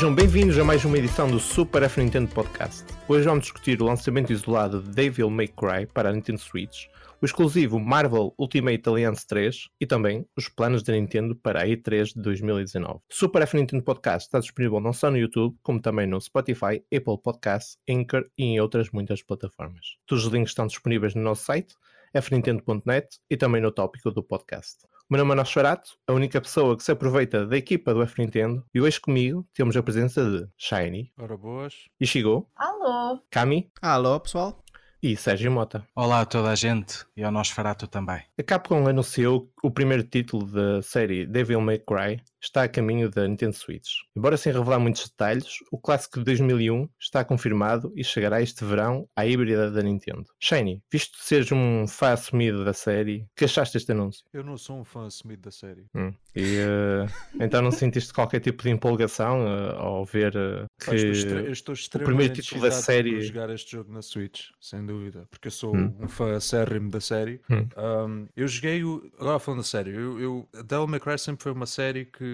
Sejam bem-vindos a mais uma edição do Super F Nintendo Podcast. Hoje vamos discutir o lançamento isolado de Devil May Cry para a Nintendo Switch, o exclusivo Marvel Ultimate Alliance 3 e também os planos da Nintendo para a E3 de 2019. Super F Nintendo Podcast está disponível não só no YouTube, como também no Spotify, Apple Podcasts, Anchor e em outras muitas plataformas. Todos os links estão disponíveis no nosso site, fnintendo.net e também no tópico do podcast. Meu nome é Nosferato, a única pessoa que se aproveita da equipa do F Nintendo, e hoje comigo temos a presença de Shiny, Ora boas. Ishigo, Alô? Kami Alô, pessoal. e Sérgio Mota. Olá a toda a gente e ao Nosferatu também. A Capcom anunciou o primeiro título da série Devil May Cry está a caminho da Nintendo Switch. Embora sem revelar muitos detalhes, o clássico de 2001 está confirmado e chegará este verão à híbrida da Nintendo. Shiny, visto seres um fã assumido da série, que achaste este anúncio? Eu não sou um fã assumido da série. Hum. E, eh, então não sentiste qualquer tipo de empolgação eh, ao ver estou, extre- que eu estou primeiro extremamente título da série- por jogar este jogo na Switch, sem dúvida, porque eu sou Hum. um fã acérrimo da série. Hum. Um, eu joguei o. Agora falando a sério, eu, eu, a Devil May Cry sempre foi uma série que,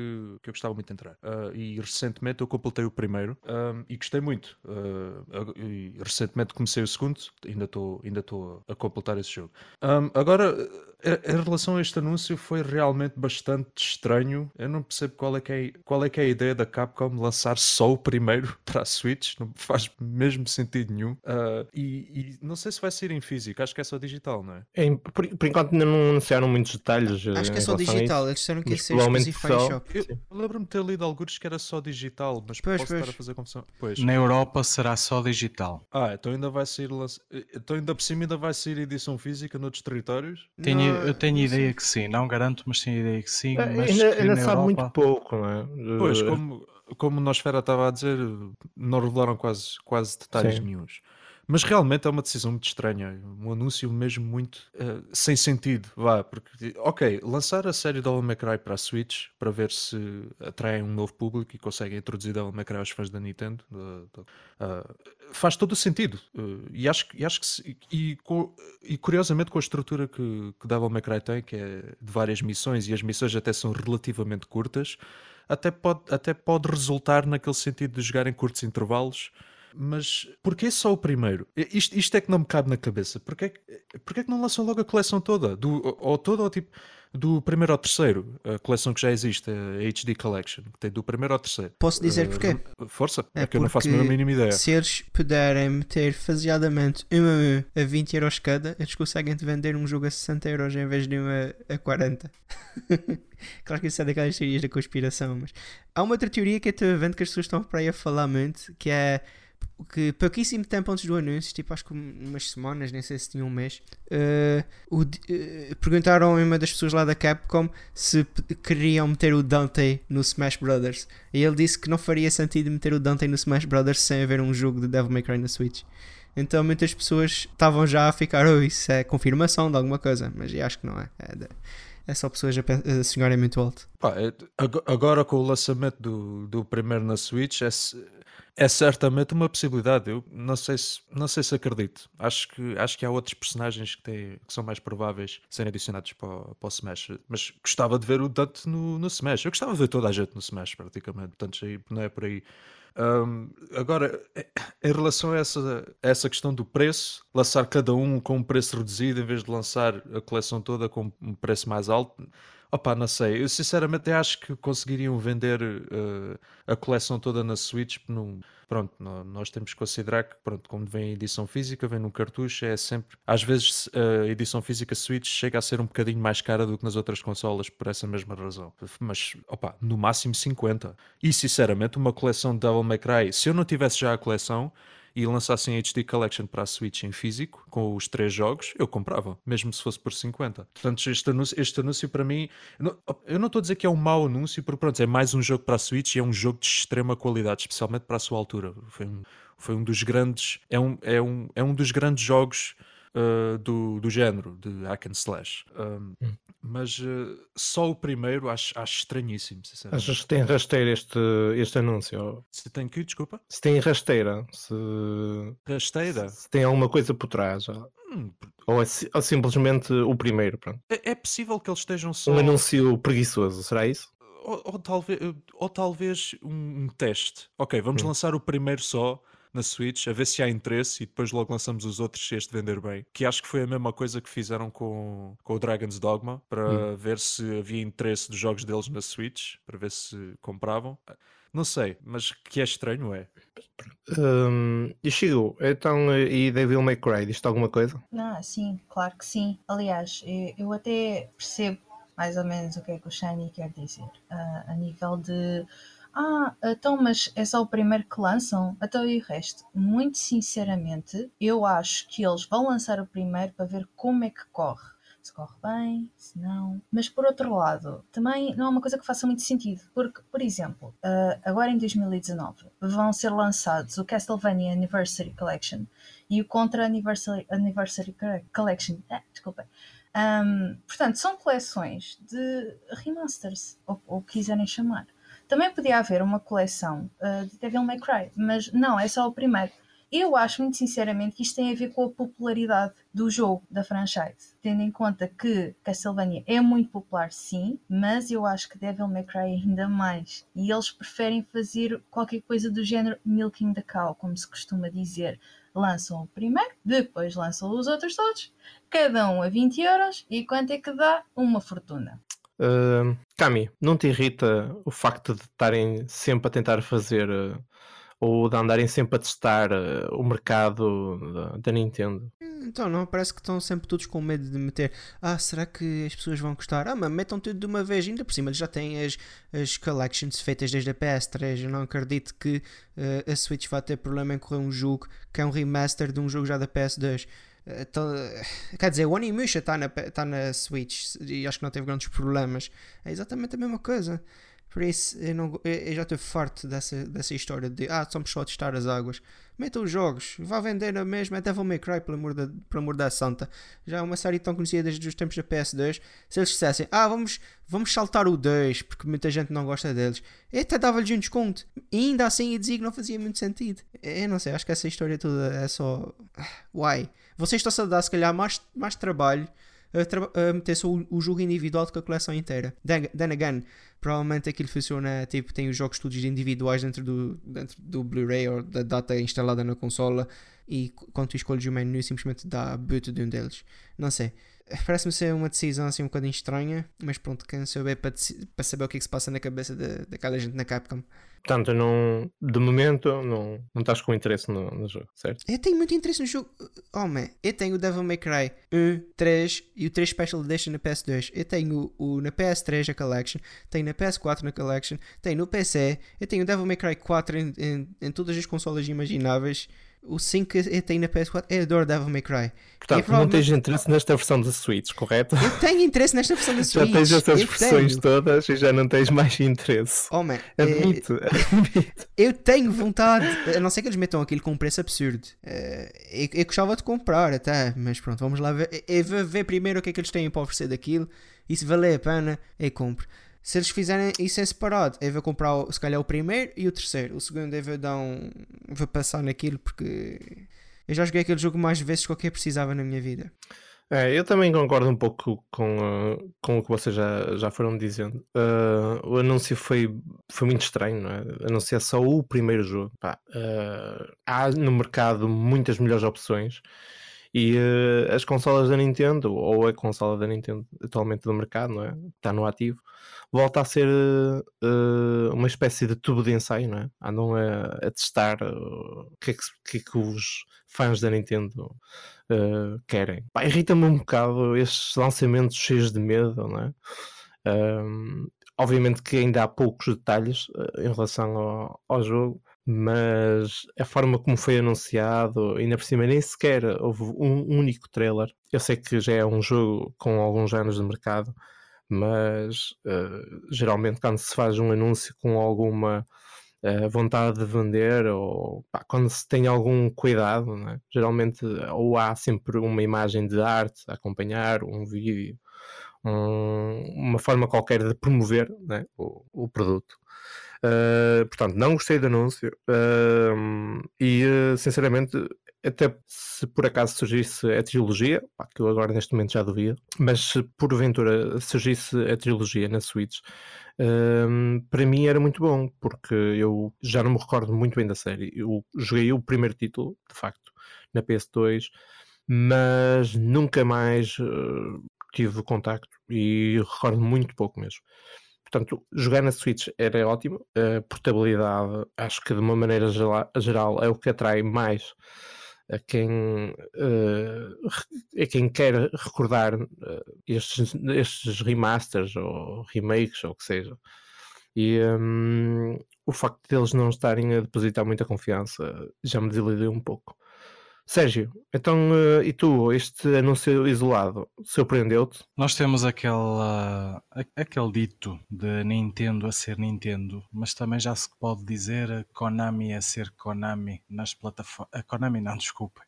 que eu gostava muito de entrar. Uh, e recentemente eu completei o primeiro um, e gostei muito. Uh, e recentemente comecei o segundo, ainda estou ainda a completar esse jogo. Um, agora, em relação a este anúncio, foi realmente bastante estranho. Eu não percebo qual é que é, qual é, que é a ideia da Capcom lançar só o primeiro para a Switch. Não faz mesmo sentido nenhum. Uh, e, e não sei se vai ser em físico, acho que é só digital, não é? em- por, por enquanto ainda não anunciaram muitos detalhes. eh, Acho que é só digital. Eles disseram que ia ser exclusivo para eShop. Eu lembro-me de ter lido alguns que era só digital, mas Pois, posso estar pois. a fazer confusão. Pois. Na Europa será só digital. Ah, então ainda vai sair. lança- Então ainda por cima ainda vai sair edição física noutros territórios? Tenho- Não, eu tenho ideia que sim, não garanto, mas tenho ideia que sim. Eh, Mas ainda que ainda sabe muito Europa- pouco, não é? Pois, como, como o Nosfera estava a dizer, não revelaram quase, quase detalhes Sim. nenhuns. Mas realmente é uma decisão muito estranha, um anúncio mesmo muito eh, sem sentido, vá, porque, ok, lançar a série Devil May Cry para a Switch, para ver se atraem um novo público e conseguem introduzir Devil May Cry aos fãs da Nintendo, ah, faz todo o sentido, eh, e acho, e acho que, se- e, e curiosamente com a estrutura que, que Devil May Cry tem, que é de várias missões, e as missões até são relativamente curtas, até pode, até pode resultar naquele sentido de jogar em curtos intervalos. Mas porquê só o primeiro? Isto, isto é que não me cabe na cabeça. Porquê, porquê que não lançam logo a coleção toda? Do, ou- ou toda ou tipo do primeiro ao terceiro? A coleção que já existe, a HD Collection, que tem do primeiro ao terceiro. Posso dizer Eh, porquê? Força, é, É que eu não faço a mínima ideia. Se eles puderem meter faseadamente um a um a 20 euros cada, eles conseguem te vender um jogo a 60 euros em vez de um a, a 40. claro que isso é daquelas teorias da conspiração, mas há uma outra teoria que eu estou vendo que as pessoas estão para aí a falar muito, que é que pouquíssimo tempo antes do anúncio, tipo acho que umas semanas, nem sei se tinha um mês, eh, o eh, perguntaram a uma das pessoas lá da Capcom se queriam meter o Dante no Smash Brothers. E ele disse que não faria sentido meter o Dante no Smash Brothers sem haver um jogo de Devil May Cry na Switch. Então muitas pessoas estavam já a ficar, oh, isso é confirmação de alguma coisa, mas eu acho que não é. É, de- é só pessoas a, a sonharem muito alto. Pá, é- ag- agora com o lançamento do, do primeiro na Switch é, é certamente uma possibilidade. Eu não sei se, não sei se acredito. Acho que, acho que há outros personagens que, têm, que são mais prováveis serem adicionados para, o- para o Smash. Mas gostava de ver o Dante no, no Smash. Eu gostava de ver toda a gente no Smash, praticamente. Portanto, não é por aí. Ahm, agora, eh, em relação a essa, a essa questão do preço, lançar cada um com um preço reduzido em vez de lançar a coleção toda com um preço mais alto, opá, não sei. Eu sinceramente acho que conseguiriam vender eh, a coleção toda na Switch. Num, pronto, nó- nós temos que considerar que, pronto, como vem em edição física, vem num cartucho, é sempre. Às vezes a edição física Switch chega a ser um bocadinho mais cara do que nas outras consolas por essa mesma razão. Mas, opá, no máximo 50. E sinceramente, uma coleção de Devil May Cry, se eu não tivesse já a coleção e lançassem a HD Collection para a Switch em físico, com os três jogos, eu comprava, mesmo se fosse por 50. Portanto, este anúncio, este anúncio para mim, eu não- estou a dizer que é um mau anúncio, porque pronto, é mais um jogo para a Switch e é um jogo de extrema qualidade, especialmente para a sua altura. Foi um, foi um dos grandes, é um, é um, é um dos grandes jogos uh, do, do género, de hack and slash. Um, Mas uh, só o primeiro acho, acho estranhíssimo, sinceramente. Achas que tem rasteira este, este anúncio? Se tem que, desculpa, Se tem rasteira? Se, rasteira. se tem alguma coisa por trás? Ou, Hum, ou é ou simplesmente o primeiro? Pronto. é, é possível que eles estejam só. Um anúncio preguiçoso, será isso? ou, ou talvez, ou talvez um, um teste. Ok, vamos Hum. lançar o primeiro só na Switch, a ver se há interesse e depois logo lançamos os outros se este vender bem. Que acho que foi a mesma coisa que fizeram com, com o Dragon's Dogma, para ver se havia interesse dos jogos deles na Switch, para ver se compravam. Não sei, mas que é estranho é. Um, e Shigo, então, e Devil May Cry, diz-te alguma coisa? Ah, sim, claro que sim. Aliás, eu, até percebo mais ou menos o que é que o Shiny quer dizer. ah, a nível de. Ah, então, mas é só o primeiro que lançam? Então e o resto? Muito sinceramente, eu acho que eles vão lançar o primeiro para ver como é que corre. Se corre bem, se não. Mas por outro lado, também não é uma coisa que faça muito sentido. Porque, por exemplo, ah, agora em 2019 vão ser lançados o Castlevania Anniversary Collection e o Contra Anniversary, Anniversary Collection. Ah, desculpa. Um, portanto, são coleções de remasters, ou o que quiserem chamar. Também podia haver uma coleção uh, de Devil May Cry, mas não, é só o primeiro. Eu acho muito sinceramente que isto tem a ver com a popularidade do jogo, da franchise. Tendo em conta que Castlevania é muito popular, sim, mas eu acho que Devil May Cry ainda mais. E eles preferem fazer qualquer coisa do género milking the cow, como se costuma dizer. Lançam o primeiro, depois lançam os outros todos, cada um a 20 euros, e quanto é que dá? Uma fortuna. Uh, Cami, não te irrita o facto de estarem sempre a tentar fazer uh, ou de andarem sempre a testar uh, o mercado da, da, Nintendo? Então, não, parece que estão sempre todos com medo de meter. Ah, será que as pessoas vão gostar? Ah, mas metam tudo de uma vez, ainda por cima eles já têm as, as collections feitas desde a PS3. Eu não acredito que a Switch vá ter problema em correr um jogo que é um remaster de um jogo já da PS2. Então, quer dizer, o Onimusha está na, tá na Switch e acho que não teve grandes problemas. É exatamente a mesma coisa. Por isso, eu, não, eu já estou farto dessa, dessa história de ah, somos só a testar as águas. Metam os jogos, vá vender a mesma. É Devil May Cry, pelo amor, da, pelo amor da santa. Já é uma série tão conhecida desde os tempos da PS2. Se eles dissessem, ah, vamos, vamos saltar o 2, porque muita gente não gosta deles, eu até dava-lhes um desconto. Ainda assim, a dizer que não fazia muito sentido. Eu não sei, acho que essa história toda é só. Why? Vocês estão a dar, se calhar, mais, mais trabalho a, tra a meter só o, o, jogo individual do que a coleção inteira. Then, then again, provavelmente aquilo funciona, tipo, tem os jogos todos individuais dentro do, dentro do Blu-ray ou da data instalada na consola e quando tu escolhes o menu simplesmente dá boot de um deles. Não sei. Parece-me ser uma decisão assim um bocadinho estranha, mas pronto, quem souber para, para saber o que, é que se passa na cabeça de, daquela gente na Capcom. Portanto, não, de momento não, não estás com interesse no, no jogo, certo? Eu tenho muito interesse no jogo. Oh, man. Eu tenho o Devil May Cry 1, 3 e o 3 Special Edition na PS2. Eu tenho o, o na PS3 a Collection, tenho na PS4 na Collection, tenho no PC, eu tenho o Devil May Cry 4 em, em, em todas as consolas imagináveis. O 5 eu tenho na PS4 é adoro Devil May Cry. Portanto, não tens interesse nesta versão da Switch, correto? Eu tenho interesse nesta versão da Switch. Já tens estas eu versões tenho. todas e já não tens mais interesse. Oh, man. Admito, é, admito. Eu tenho vontade, a não ser que eles metam aquilo com um preço absurdo. Uh, eu, eu gostava de comprar até, mas pronto, vamos lá ver. Eu vou ver primeiro o que é que eles têm para oferecer daquilo e se valer a pena, eu compro. Se eles fizerem isso em separado, eu vou comprar se calhar o primeiro e o terceiro. O segundo eu vou dar um. vou passar naquilo porque eu já joguei aquele jogo mais vezes do que eu precisava na minha vida. É, eu também concordo um pouco com, uh, com o que vocês já, já foram dizendo. Uh, o anúncio foi, foi muito estranho, não é? Anunciar só o primeiro jogo. Pá, uh, há no mercado muitas melhores opções e as consolas da Nintendo, ou a consola da Nintendo atualmente do mercado, não é? Está no ativo, volta a ser uma espécie de tubo de ensaio, não é? Andam a, a testar o que é que, é que os fãs da Nintendo uh, querem. Irrita-me um bocado estes lançamentos cheios de medo, não é? Um, obviamente que ainda há poucos detalhes uh, em relação ao, ao, jogo, mas a forma como foi anunciado, ainda por cima nem sequer houve um único trailer. Eu sei que já é um jogo com alguns anos de mercado, mas uh, geralmente quando se faz um anúncio com alguma uh, vontade de vender ou pá, quando se tem algum cuidado, né? geralmente ou há sempre uma imagem de arte a acompanhar, um vídeo, um, uma forma qualquer de promover né? o, o, produto. Uh, portanto, não gostei do anúncio uh, e sinceramente até se por acaso surgisse a trilogia, pá, que eu agora neste momento já duvido, mas se porventura surgisse a trilogia na Switch, hum, para mim era muito bom, porque eu já não me recordo muito bem da série. Eu joguei o primeiro título, de facto, na PS2, mas nunca mais uh, tive contacto e recordo muito pouco mesmo. Portanto, jogar na Switch era ótimo. A portabilidade, acho que de uma maneira geral, é o que atrai mais a quem, uh, a quem quer recordar uh, estes, estes remasters ou remakes ou o que seja. E um, o facto de eles não estarem a depositar muita confiança já me desiludiu um pouco. Sérgio, então uh, e tu, este anúncio isolado, surpreendeu-te? Nós temos aquele, aquele dito de Nintendo a ser Nintendo, mas também já se pode dizer Konami a ser Konami nas plataformas. A Konami não, desculpe.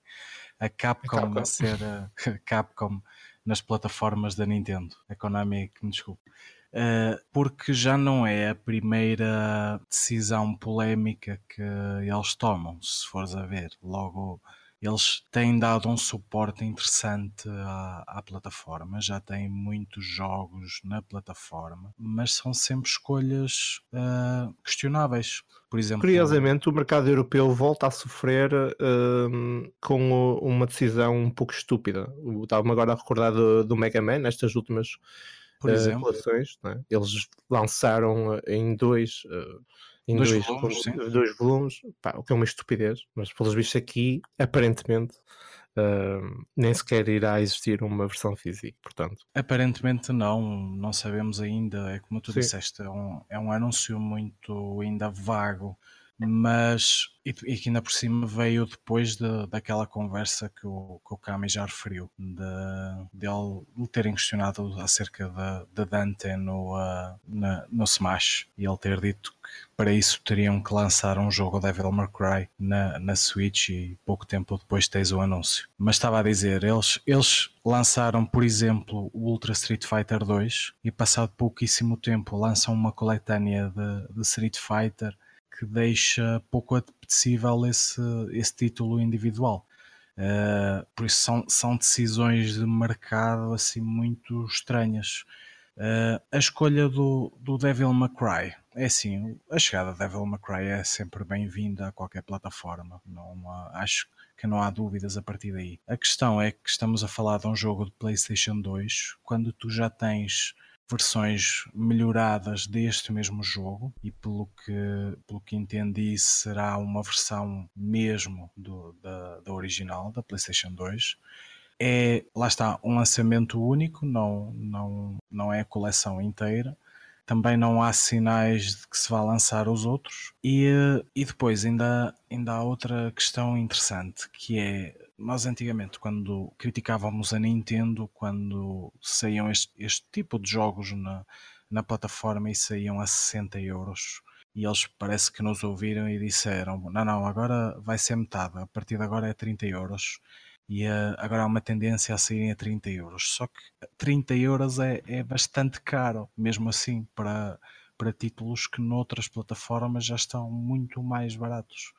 A Capcom a, Capcom. a ser uh, Capcom nas plataformas da Nintendo. A Konami que me desculpe. Uh, porque já não é a primeira decisão polémica que eles tomam, se fores a ver. Logo eles têm dado um suporte interessante à, à, plataforma, já têm muitos jogos na plataforma, mas são sempre escolhas uh, questionáveis. Por exemplo, Curiosamente, o mercado europeu volta a sofrer uh, com uma decisão um pouco estúpida. Estava-me agora a recordar do, do Mega Man, nestas últimas por exemplo, coleções. É? Eles lançaram em dois em dois, dois volumes, volumes, dois volumes pá, o que é uma estupidez, mas pelos vistos aqui, aparentemente, uh, nem sequer irá existir uma versão física, portanto. Aparentemente não, não sabemos ainda, é como tu Sim. disseste, é um, é um anúncio muito ainda vago, mas e, e que ainda por cima veio depois de, daquela conversa que o, que o Kami já referiu, de, de ele terem questionado acerca da Dante no, uh, na, no Smash e ele ter dito que para isso teriam que lançar um jogo Devil May Cry na, na Switch e pouco tempo depois tens o anúncio. Mas estava a dizer, eles, eles lançaram, por exemplo, o Ultra Street Fighter 2 e passado pouquíssimo tempo lançam uma coletânea de, de Street Fighter que deixa pouco apetecível esse, esse título individual. Uh, por isso são, são decisões de mercado assim muito estranhas. Uh, a escolha do, do Devil May é assim, a chegada de Devil May é sempre bem-vinda a qualquer plataforma. Não há, acho que não há dúvidas a partir daí. A questão é que estamos a falar de um jogo de PlayStation 2 quando tu já tens versões melhoradas deste mesmo jogo e pelo que, pelo que entendi será uma versão mesmo do, da, da original, da PlayStation 2. É, lá está, um lançamento único, não, não, não é a coleção inteira. Também não há sinais de que se vá lançar os outros. E, e depois ainda, ainda há outra questão interessante, que é nós antigamente, quando criticávamos a Nintendo, quando saíam este, este tipo de jogos na, na plataforma e saíam a 60 euros, e eles parece que nos ouviram e disseram: não, não, agora vai ser metade, a partir de agora é 30 euros. E uh, agora há uma tendência a saírem a 30 euros. Só que 30 euros é, é bastante caro, mesmo assim, para, para títulos que noutras plataformas já estão muito mais baratos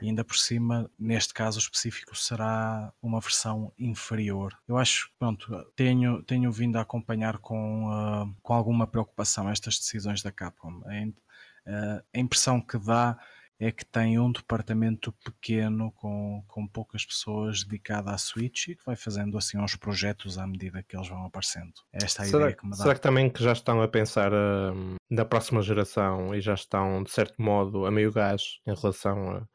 e ainda por cima, neste caso específico, será uma versão inferior. Eu acho, pronto, tenho, tenho vindo a acompanhar com, uh, com alguma preocupação estas decisões da Capcom. A, uh, a impressão que dá é que tem um departamento pequeno com, com poucas pessoas dedicado à Switch e que vai fazendo assim uns projetos à medida que eles vão aparecendo. Esta é a será, ideia que me dá. Será que também que já estão a pensar uh, na próxima geração e já estão, de certo modo, a meio gás em relação a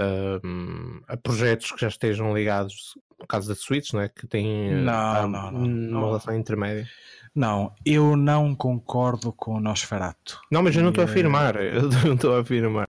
uh, a projetos que já estejam ligados, no caso da Switch, não é? que têm não, não, não, uma relação intermédia. Não, eu não concordo com o Nosferatu. Não, mas eu não estou a afirmar, eu não estou a afirmar.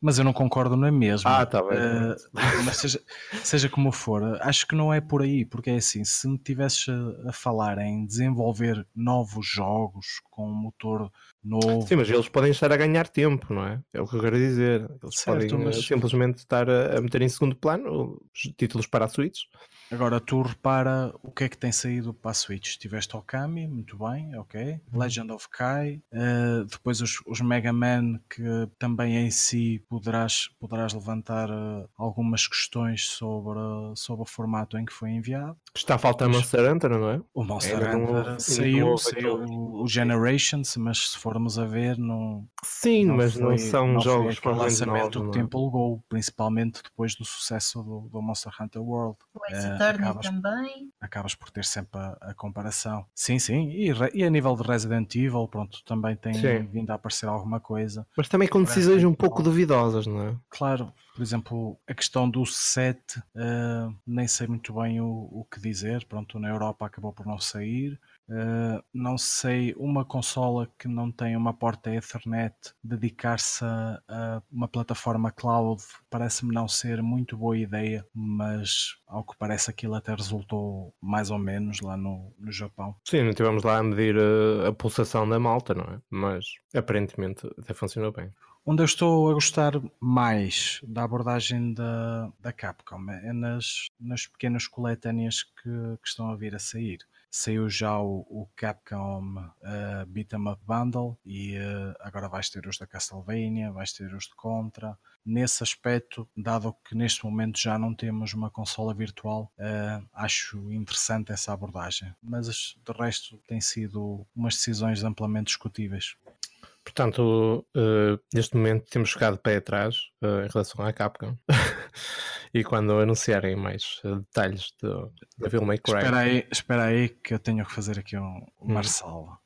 Mas eu não concordo na mesma. Ah, tá bem. Uh, mas seja, seja como for, acho que não é por aí, porque é assim, se me tivesses a, a falar em desenvolver novos jogos com um motor novo. Sim, mas eles podem estar a ganhar tempo, não é? É o que eu quero dizer. Eles Certo, podem eh, mas- simplesmente estar a, a meter em segundo plano os títulos para a Switch. Agora tu repara o que é que tem saído para a Switch. Tiveste Okami, muito bem, ok. Legend of Kai, eh, depois os, os Mega Man que também em si poderás, poderás levantar eh, algumas questões sobre, sobre o formato em que foi enviado. Está a faltar Mas- Monster Hunter, não é? O Monster não Hunter ainda saiu, não saiu aquele- o Generations, mas se formos a ver, não, Sim, mas não foi- são não foi jogos propriamente lançamento novos. que não é? te empolgou, principalmente depois do sucesso do, do Monster Hunter World. Ace Acabas- também. acabas por ter sempre a, a comparação. Sim, sim, e, e a nível de Resident Evil, pronto, também tem Sim. vindo a aparecer alguma coisa. Mas também com decisões um pouco duvidosas, não é? Claro, por exemplo, a questão do set, eh, nem sei muito bem o, o que dizer, pronto, na Europa acabou por não sair. Eh, não sei, uma consola que não tem uma porta Ethernet dedicar-se a, a uma plataforma cloud parece-me não ser muito boa ideia, mas ao que parece aquilo até resultou mais ou menos lá no, no Japão. Sim, não estivemos lá a medir uh, a pulsação da malta, não é? Mas aparentemente até funcionou bem. Onde eu estou a gostar mais da abordagem da, da Capcom é nas, nas pequenas coletâneas que, que estão a vir a sair. Saiu já o, o Capcom uh, Beat 'em Up Bundle e uh, agora vais ter os da Castlevania, vais ter os de Contra. Nesse aspecto, dado que neste momento já não temos uma consola virtual, uh, acho interessante essa abordagem. Mas de resto, tem sido umas decisões amplamente discutíveis. Portanto, neste momento temos ficado pé atrás em relação à Capcom. e quando anunciarem mais uh, detalhes do May Cry. Espera aí, espera aí que eu tenho que fazer aqui um Hum. Marçal.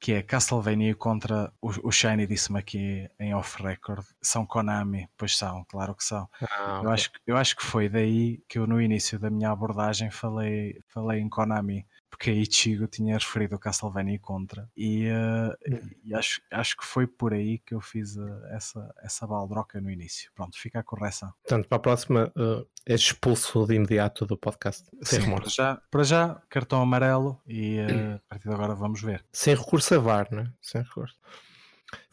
Que é Castlevania contra o, o Shiny disse-me aqui em off-record. São Konami, pois são, claro que são. Ah, Eu, acho, que- eu acho que foi daí que eu no início da minha abordagem falei, falei em Konami. Porque a Ichigo tinha referido o Castlevania contra. E, Hum. e acho, acho que foi por aí que eu fiz eh, essa, essa baldroca no início. Pronto, fica a correção. Portanto, para a próxima uh, é expulso de imediato do podcast. Sem Sim, para remorso. já, para já, cartão amarelo e eh, a partir de agora vamos ver. Sem recurso a VAR, não é? Sem recurso.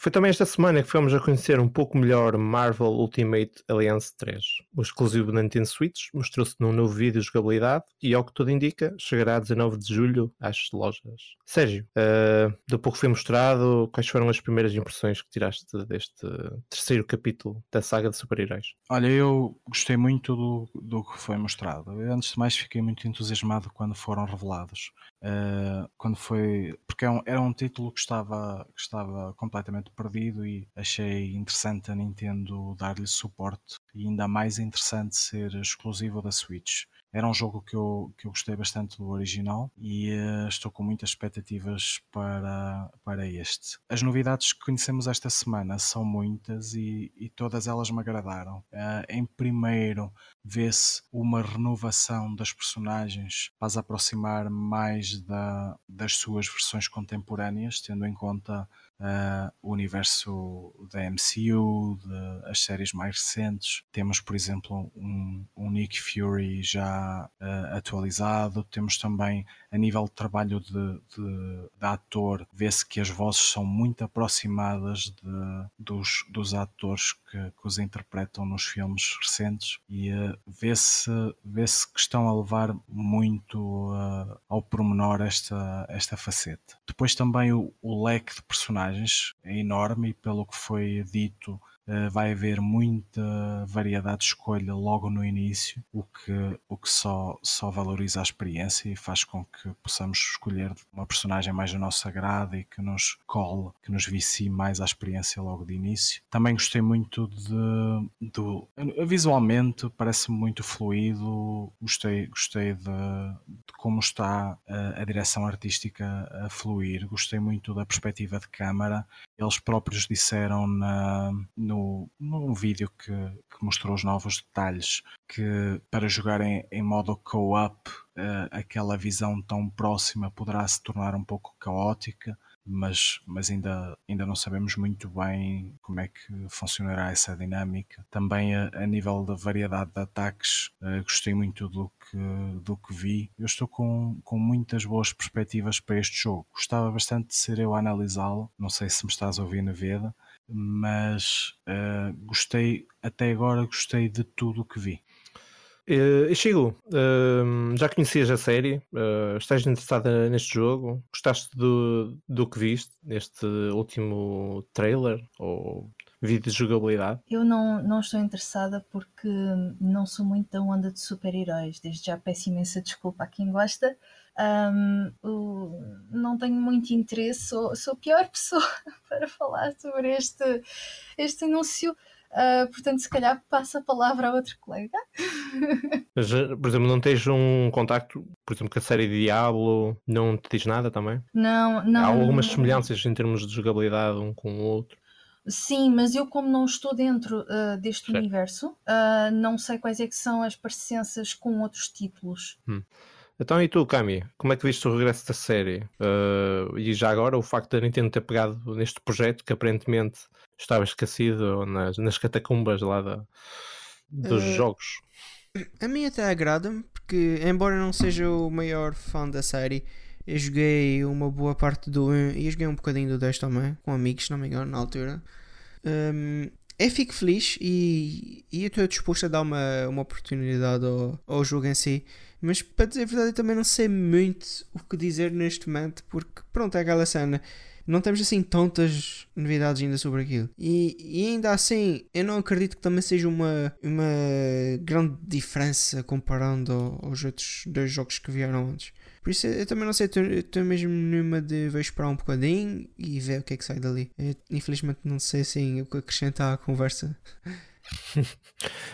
Foi também esta semana que fomos a conhecer um pouco melhor Marvel Ultimate Alliance 3. O exclusivo da Nintendo Switch mostrou-se num novo vídeo de jogabilidade e, ao que tudo indica, chegará a 19 de julho às lojas. Sérgio, uh, do pouco que foi mostrado, quais foram as primeiras impressões que tiraste deste terceiro capítulo da saga de super-heróis? Olha, eu gostei muito do, do que foi mostrado. Eu, antes de mais, fiquei muito entusiasmado quando foram revelados. Uh, quando foi. Porque é um- era um título que estava, que estava completamente perdido e achei interessante a Nintendo dar-lhe suporte e ainda mais interessante ser exclusivo da Switch. Era um jogo que eu, que eu gostei bastante do original e eh, estou com muitas expectativas para, para este. As novidades que conhecemos esta semana são muitas e, e todas elas me agradaram. Eh, em primeiro, vê-se uma renovação das personagens para aproximar mais da, das suas versões contemporâneas, tendo em conta eh, o universo da MCU, de, as séries mais recentes. Temos, por exemplo, um, um Nick Fury já eh, atualizado. Temos também, a nível de trabalho de, de, de ator, vê-se que as vozes são muito aproximadas dos, dos atores que, que os interpretam nos filmes recentes e eh, vê-se vê que estão a levar muito eh, ao pormenor esta, esta faceta. Depois também o, o leque de personagens é enorme e pelo que foi dito vai haver muita variedade de escolha logo no início, o que, o que só, só valoriza a experiência e faz com que possamos escolher uma personagem mais do nosso agrado e que nos cole, que nos vicie mais à experiência logo de início. Também gostei muito de, do visualmente parece-me muito fluido, gostei, gostei de, de como está a, a direção artística a fluir, gostei muito da perspectiva de câmara. Eles próprios disseram na, no, num vídeo que, que mostrou os novos detalhes que para jogar em, em modo co-op uh, aquela visão tão próxima poderá se tornar um pouco caótica mas, mas ainda, ainda não sabemos muito bem como é que funcionará essa dinâmica. Também a, a nível da variedade de ataques, uh, gostei muito do que, do que vi. Eu estou com, com muitas boas perspectivas para este jogo. Gostava bastante de ser eu a analisá-lo. Não sei se me estás na Veda, mas uh, gostei, até agora gostei de tudo o que vi. Uh, Chigo, uh, já conhecias a série? Uh, estás interessada neste jogo? Gostaste do, do que viste neste último trailer ou vídeo de jogabilidade? Eu não, não estou interessada porque não sou muito da onda de super-heróis. Desde já peço imensa desculpa a quem gosta. Um, não tenho muito interesse, sou, sou a pior pessoa para falar sobre este, este anúncio. Uh, portanto, se calhar passa a palavra a outro colega. Mas, eh, por exemplo, não tens um contacto, por exemplo, com a série Diablo, não te diz nada também? Não, não. Há algumas semelhanças em termos de jogabilidade um com o outro? Sim, mas eu como não estou dentro uh, deste certo. universo, uh, não sei quais é que são as parecenças com outros títulos. Hum. Então, e tu, Cami, como é que viste o regresso da série? Uh, e já agora o facto da Nintendo ter pegado neste projeto que aparentemente estava esquecido nas, nas catacumbas lá da, dos uh, jogos. A mim até agrada-me, porque embora não seja o maior fã da série, eu joguei uma boa parte do 1 e joguei um bocadinho do 10 também, com amigos, se não me engano, na altura. Um, eu fico feliz e, e eu estou disposto a dar uma, uma oportunidade ao, ao jogo em si. Mas para dizer a verdade, eu também não sei muito o que dizer neste momento, porque pronto, é aquela cena não temos assim tantas novidades ainda sobre aquilo. E, e, ainda assim, eu não acredito que também seja uma, uma grande diferença comparando aos outros dois jogos que vieram antes. Por isso eu também não sei, estou mesmo numa de vou esperar um bocadinho e ver o que é que sai dali. Eu, infelizmente não sei assim o que acrescentar à conversa.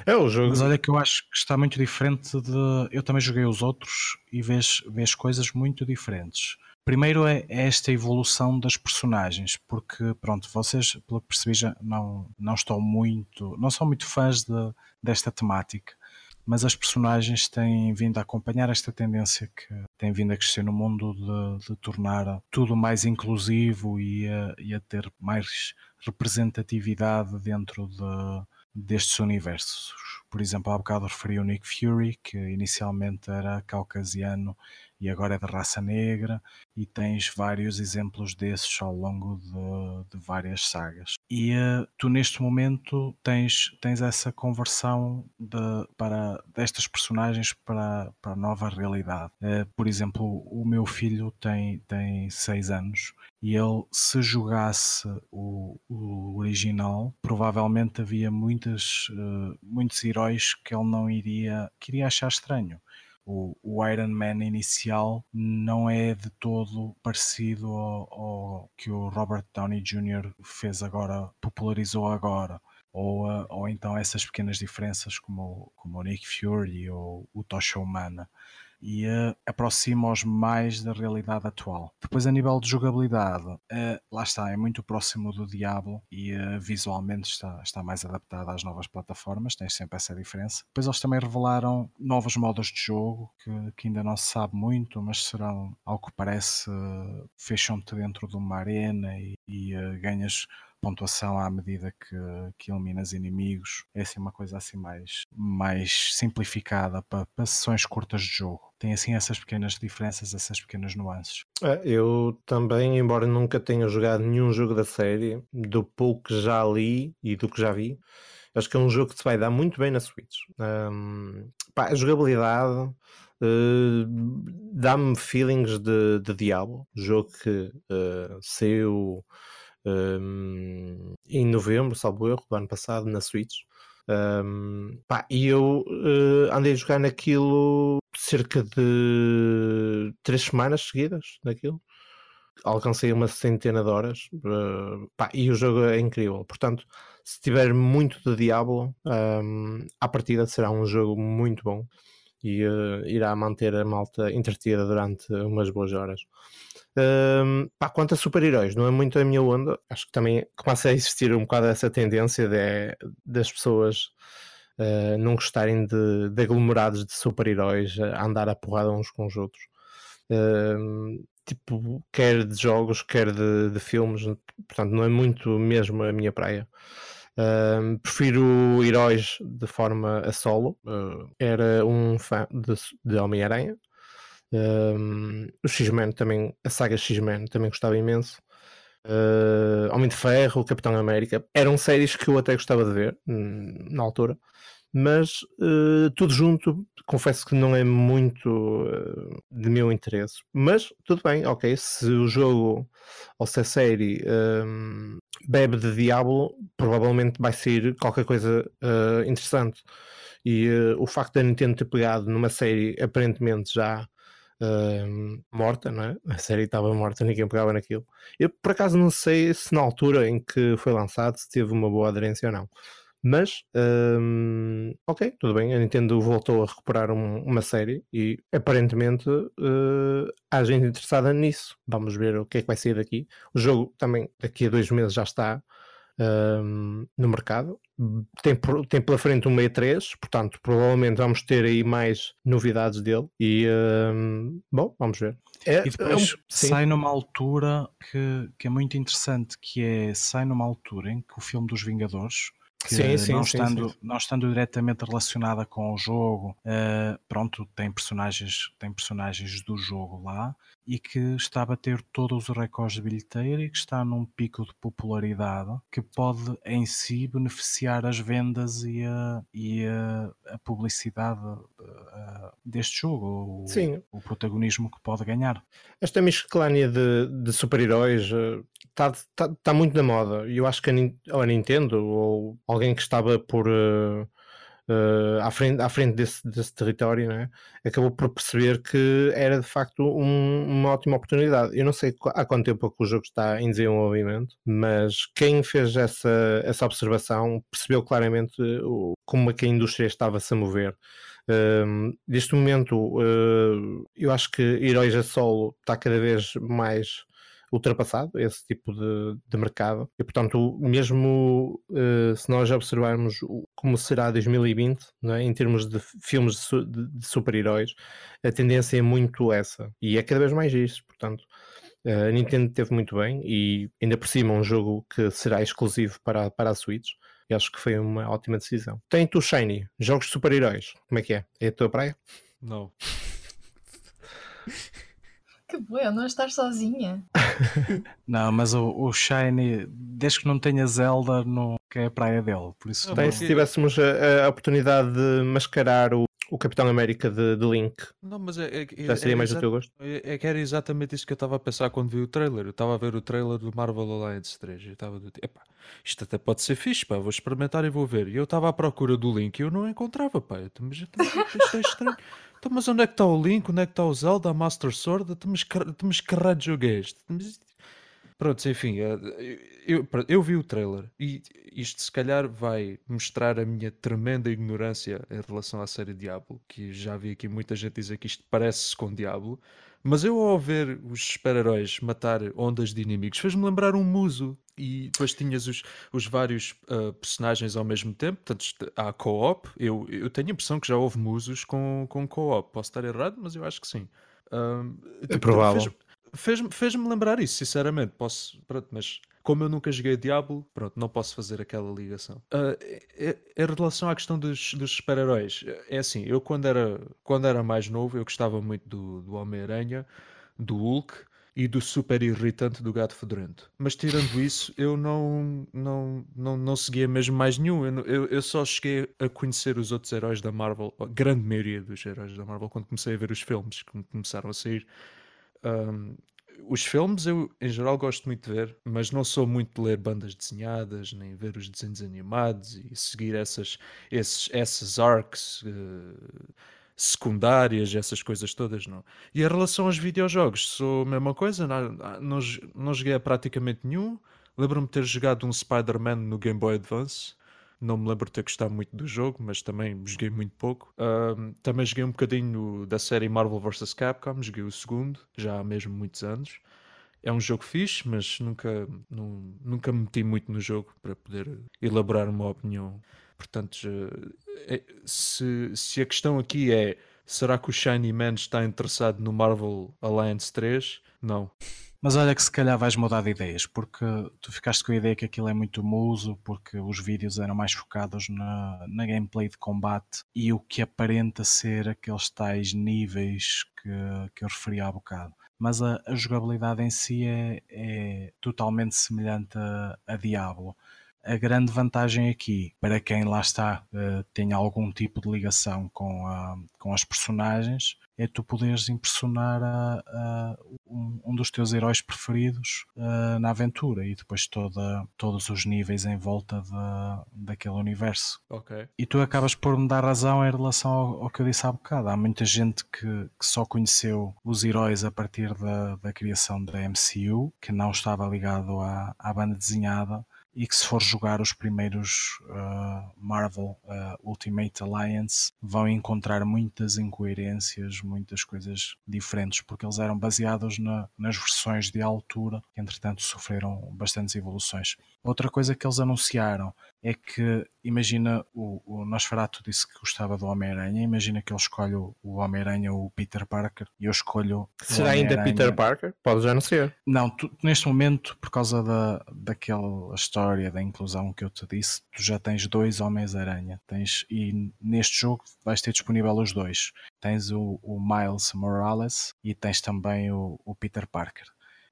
É o jogo. Mas olha que eu acho que está muito diferente de. Eu também joguei os outros e vês, vês coisas muito diferentes. Primeiro é, é esta evolução das personagens, porque pronto, vocês, pelo que percebi, já não, não estão muito, não são muito fãs de, desta temática, mas as personagens têm vindo a acompanhar esta tendência que tem vindo a crescer no mundo de, de tornar tudo mais inclusivo e a, e a ter mais representatividade dentro de, destes universos. Por exemplo, há bocado referi o Nick Fury, que inicialmente era caucasiano e agora é de raça negra, e tens vários exemplos desses ao longo de, de várias sagas. E uh, tu neste momento tens, tens essa conversão de, para, destas personagens para, para a nova realidade. Uh, por exemplo, o meu filho tem, tem seis anos e ele, se jogasse o, o original, provavelmente havia muitas, uh, muitos heróis que ele não iria, que iria achar estranho o, o, Iron Man inicial não é de todo parecido ao, ao, que o Robert Downey Jr. fez agora, popularizou agora. Ou, uh, ou então essas pequenas diferenças como, como o Nick Fury ou o Tocha Humana e uh, aproxima-os mais da realidade atual. Depois, a nível de jogabilidade, uh, lá está, é muito próximo do Diablo e uh, visualmente está, está mais adaptado às novas plataformas, tem sempre essa diferença. Depois, eles também revelaram novos modos de jogo que, que ainda não se sabe muito, mas serão, ao que parece, fecham-te dentro de uma arena e, e ganhas pontuação à medida que, que eliminas inimigos. É assim uma coisa assim mais, mais simplificada para, para sessões curtas de jogo. Tem assim essas pequenas diferenças, essas pequenas nuances. É, eu também, embora nunca tenha jogado nenhum jogo da série, do pouco que já li e do que já vi, acho que é um jogo que se vai dar muito bem na Switch. Um, pá, a jogabilidade uh, dá-me feelings de, de Diablo, jogo que uh, saiu um, em novembro, salvo erro, do ano passado, na Switch. Um, pá, e eu uh, andei a jogar naquilo cerca de três semanas seguidas naquilo. Alcancei uma centena de horas uh, pá, e o jogo é incrível. Portanto, se tiver muito de Diablo, um, à partida será um jogo muito bom e uh, irá manter a malta entretida durante umas boas horas. Um, pá, quanto a super-heróis, não é muito a minha onda. Acho que também começa a existir um bocado essa tendência de, das pessoas uh, não gostarem de, de aglomerados de super-heróis a andar a porrada uns com os outros. Tipo, quer de jogos, quer de, de filmes, portanto, não é muito mesmo a minha praia. Prefiro heróis de forma a solo. Uh, era um fã de, de Homem-Aranha. Uh, o X-Men também, a saga X-Men também gostava imenso. Uh, Homem de Ferro, Capitão América, eram séries que eu até gostava de ver hum, na altura, mas uh, tudo junto, confesso que não é muito uh, de meu interesse. Mas tudo bem, ok. Se o jogo ou se a série um, bebe de Diablo, provavelmente vai sair qualquer coisa interessante. E o facto da Nintendo ter pegado numa série aparentemente já uh, morta, não é? A série estava morta, ninguém pegava naquilo. Eu por acaso não sei se na altura em que foi lançado se teve uma boa aderência ou não. Mas, um, ok, tudo bem. A Nintendo voltou a recuperar um, uma série e aparentemente uh, há gente interessada nisso. Vamos ver o que é que vai sair daqui. O jogo também daqui a dois meses já está um, no mercado. Tem, tem pela frente um 63, portanto, provavelmente vamos ter aí mais novidades dele. E um, bom, vamos ver. É, e depois é um, sai numa altura que, que é muito interessante, que é sai numa altura em que o filme dos Vingadores que sim, sim, não, estando, sim, não estando diretamente relacionada com o jogo, uh, pronto, tem personagens, tem personagens do jogo lá e que está a bater todos os recordes de bilheteira e que está num pico de popularidade que pode em si beneficiar as vendas e a, e a, a publicidade uh, deste jogo, o, Sim. o protagonismo que pode ganhar. Esta miscelânea de, de super-heróis está uh, tá, tá muito na moda e eu acho que a, a Nintendo ou alguém que estava por uh, uh, à frente, à frente desse, desse território, né? acabou por perceber que era de facto um, uma ótima oportunidade. Eu não sei há quanto tempo é que o jogo está em desenvolvimento, mas quem fez essa, essa observação percebeu claramente o, como é que a indústria estava-se a mover. Uh, neste momento, uh, eu acho que Heróis a Solo está cada vez mais ultrapassado esse tipo de, de mercado e portanto mesmo uh, se nós observarmos como será 2020 é? em termos de filmes de, de, de super-heróis a tendência é muito essa e é cada vez mais isso portanto uh, a Nintendo teve muito bem e ainda por cima um jogo que será exclusivo para, para a Switch e acho que foi uma ótima decisão. Tem tu Shiny, jogos de super-heróis, como é que é? É a tua praia? Não. Que boa, não estar sozinha. não, mas o, o, Shiny, desde que não tenha Zelda, não que é a praia dele. Por isso Bem, se tivéssemos a, a, oportunidade de mascarar o, o Capitão América de, de Link, não, mas é, é, já seria é, mais do teu gosto? É, é, que era exatamente isso que eu estava a pensar quando vi o trailer. Eu estava a ver o trailer do Marvel Alliance 3 eu estava do tipo, isto até pode ser fixe, pá, vou experimentar e vou ver. E eu estava à procura do Link e eu não encontrava, pá. Eu, mas isto é estranho. Então, mas onde é que está o Link? Onde é que está o Zelda, a Master Sword? Então, mas, mas que raio jogo é este? Pronto, enfim, eh, eu, eu, vi o trailer e isto se calhar vai mostrar a minha tremenda ignorância em relação à série Diablo, que já vi aqui muita gente dizer que isto parece-se com Diablo, mas eu ao ver os super-heróis matar ondas de inimigos fez-me lembrar um muso e depois tinhas os, os vários uh, personagens ao mesmo tempo, portanto há co-op. Eu, eu tenho a impressão que já houve musos com, com co-op. Posso estar errado, mas eu acho que sim. Uh, é provável. Fez-me fez, lembrar isso, sinceramente. Posso, pronto, mas como eu nunca joguei Diablo, pronto, não posso fazer aquela ligação. Uh, em relação à questão dos, dos super-heróis, é assim, eu quando era, quando era mais novo, eu gostava muito do, do Homem-Aranha, do Hulk e do super irritante do gato fedorento. Mas tirando isso, eu não, não, não, não seguia mesmo mais nenhum. Eu, eu, eu, só cheguei a conhecer os outros heróis da Marvel, a grande maioria dos heróis da Marvel, quando comecei a ver os filmes que começaram a sair. Um, os filmes eu, em geral, gosto muito de ver, mas não sou muito de ler bandas desenhadas, nem ver os desenhos animados e seguir essas, esses, essas arcs. Uh, secundárias, essas coisas todas, não. E em relação aos videojogos, sou a mesma coisa, não, não, não joguei a praticamente nenhum. Lembro-me de ter jogado um Spider-Man no Game Boy Advance. Não me lembro de ter gostado muito do jogo, mas também joguei muito pouco. Também joguei um bocadinho da série Marvel vs. Capcom, joguei o segundo, já há mesmo muitos anos. É um jogo fixe, mas nunca, não, nunca me meti muito no jogo para poder elaborar uma opinião Portanto, é, se, se a questão aqui é será que o Shiny Man está interessado no Marvel Alliance 3? Não. Mas olha que se calhar vais mudar de ideias, porque tu ficaste com a ideia que aquilo é muito muso, porque os vídeos eram mais focados na, na gameplay de combate e o que aparenta ser aqueles tais níveis que, que eu referi há bocado. Mas a, a jogabilidade em si é, é totalmente semelhante a, a Diablo a grande vantagem aqui, para quem lá está, uh, tem algum tipo de ligação com, a, com as personagens, é tu poderes impressionar a, a um, um, dos teus heróis preferidos uh, na aventura e depois toda, todos os níveis em volta de, daquele universo. Okay. E tu acabas por me dar razão em relação ao, ao que eu disse há bocado. Há muita gente que, que só conheceu os heróis a partir da, da criação da MCU, que não estava ligado à, à banda desenhada e que se for jogar os primeiros uh, Marvel uh, Ultimate Alliance vão encontrar muitas incoerências, muitas coisas diferentes, porque eles eram baseados na, nas versões de altura, que entretanto sofreram bastantes evoluções. Outra coisa que eles anunciaram é que, imagina, o, o Nosferatu disse que gostava do Homem-Aranha, imagina que ele escolhe o, Homem-Aranha, o Peter Parker, e eu escolho. Será ainda Peter Parker? Pode já não ser. Não, tu, neste momento, por causa da, daquela história da inclusão que eu te disse, tu já tens dois Homens-Aranha, tens, e neste jogo vais ter disponível os dois. Tens o, o Miles Morales e tens também o, o Peter Parker.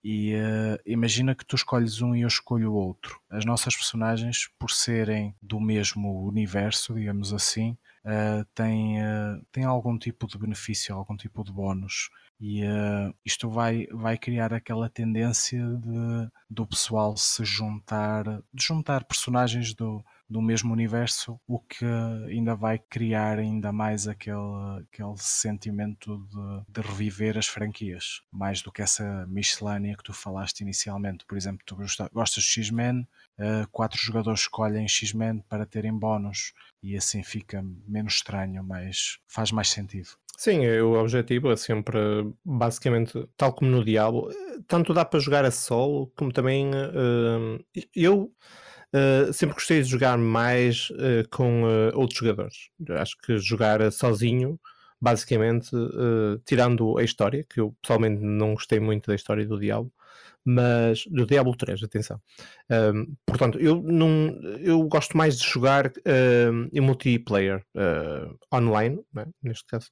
E uh, imagina que tu escolhes um e eu escolho o outro. As nossas personagens, por serem do mesmo universo, digamos assim, uh, têm, uh, têm algum tipo de benefício, algum tipo de bónus. E uh, isto vai, vai criar aquela tendência de, do pessoal se juntar, de juntar personagens do, do mesmo universo, o que ainda vai criar ainda mais aquele, aquele sentimento de, de reviver as franquias, mais do que essa miscelânea que tu falaste inicialmente. Por exemplo, tu gostas de X-Men, uh, quatro jogadores escolhem X-Men para terem bónus e assim fica menos estranho, mas faz mais sentido. Sim, o objetivo é sempre, basicamente, tal como no Diablo, tanto dá para jogar a solo, como também uh, eu Uh, sempre gostei de jogar mais uh, com uh, outros jogadores. Acho que jogar sozinho, basicamente, tirando a história, que eu pessoalmente não gostei muito da história do Diablo, mas do Diablo 3, atenção. Portanto, eu, não, eu gosto mais de jogar em multiplayer online, né, neste caso,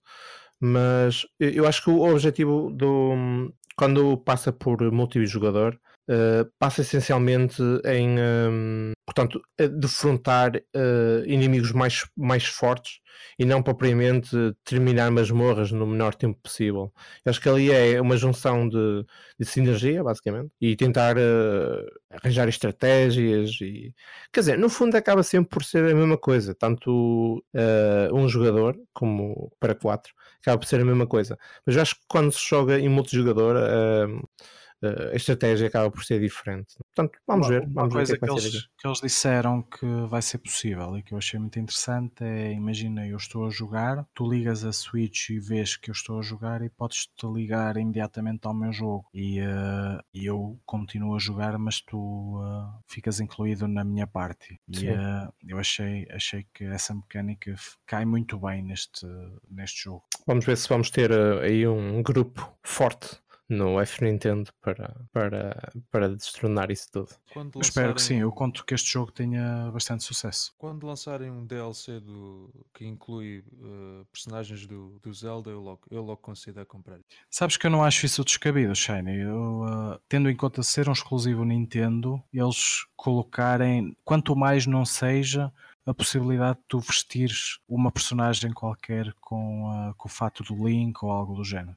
mas eu acho que o objetivo do quando passa por multijogador uh, passa essencialmente em, um, portanto, defrontar uh, inimigos mais, mais fortes e não propriamente terminar masmorras no menor tempo possível. Eu acho que ali é uma junção de, de sinergia, basicamente, e tentar uh, arranjar estratégias e quer dizer, no fundo acaba sempre por ser a mesma coisa, tanto um jogador como para quatro, acaba por ser a mesma coisa. Mas eu acho que quando se joga em multijogador a estratégia acaba por ser diferente. Portanto, vamos uma, ver. Vamos uma coisa ver que, é que, eles, que, eles, disseram que vai ser possível e que eu achei muito interessante é, imagina, eu estou a jogar, tu ligas a Switch e vês que eu estou a jogar e podes-te ligar imediatamente ao meu jogo e, uh, eu continuo a jogar, mas tu uh, ficas incluído na minha parte. E uh, eu achei, achei que essa mecânica cai muito bem neste, neste jogo. Vamos ver se vamos ter aí um grupo forte no F Nintendo para, para, para destronar isso tudo. Lançarem... Espero que sim, eu conto que este jogo tenha bastante sucesso. Quando lançarem um DLC do, que inclui uh, personagens do, do Zelda, eu logo, eu logo considero comprar. Sabes que eu não acho isso descabido, Shiny. Eu, uh, tendo em conta ser um exclusivo Nintendo, eles colocarem, quanto mais não seja, a possibilidade de tu vestires uma personagem qualquer com, uh, com o fato do Link ou algo do género.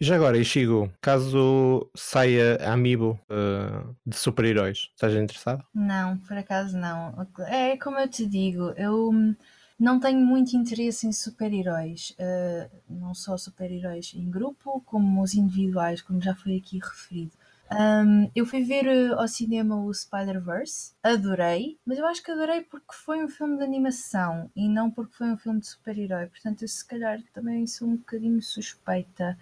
E já agora, Ishigo, caso saia Amiibo uh, de super-heróis, estás interessado? Não, por acaso não. É como eu te digo, eu não tenho muito interesse em super-heróis. Uh, não só super-heróis em grupo, como os individuais, como já foi aqui referido. Um, eu fui ver uh, ao cinema o Spider-Verse, adorei, mas eu acho que adorei porque foi um filme de animação e não porque foi um filme de super-herói. Portanto, eu se calhar também sou um bocadinho suspeita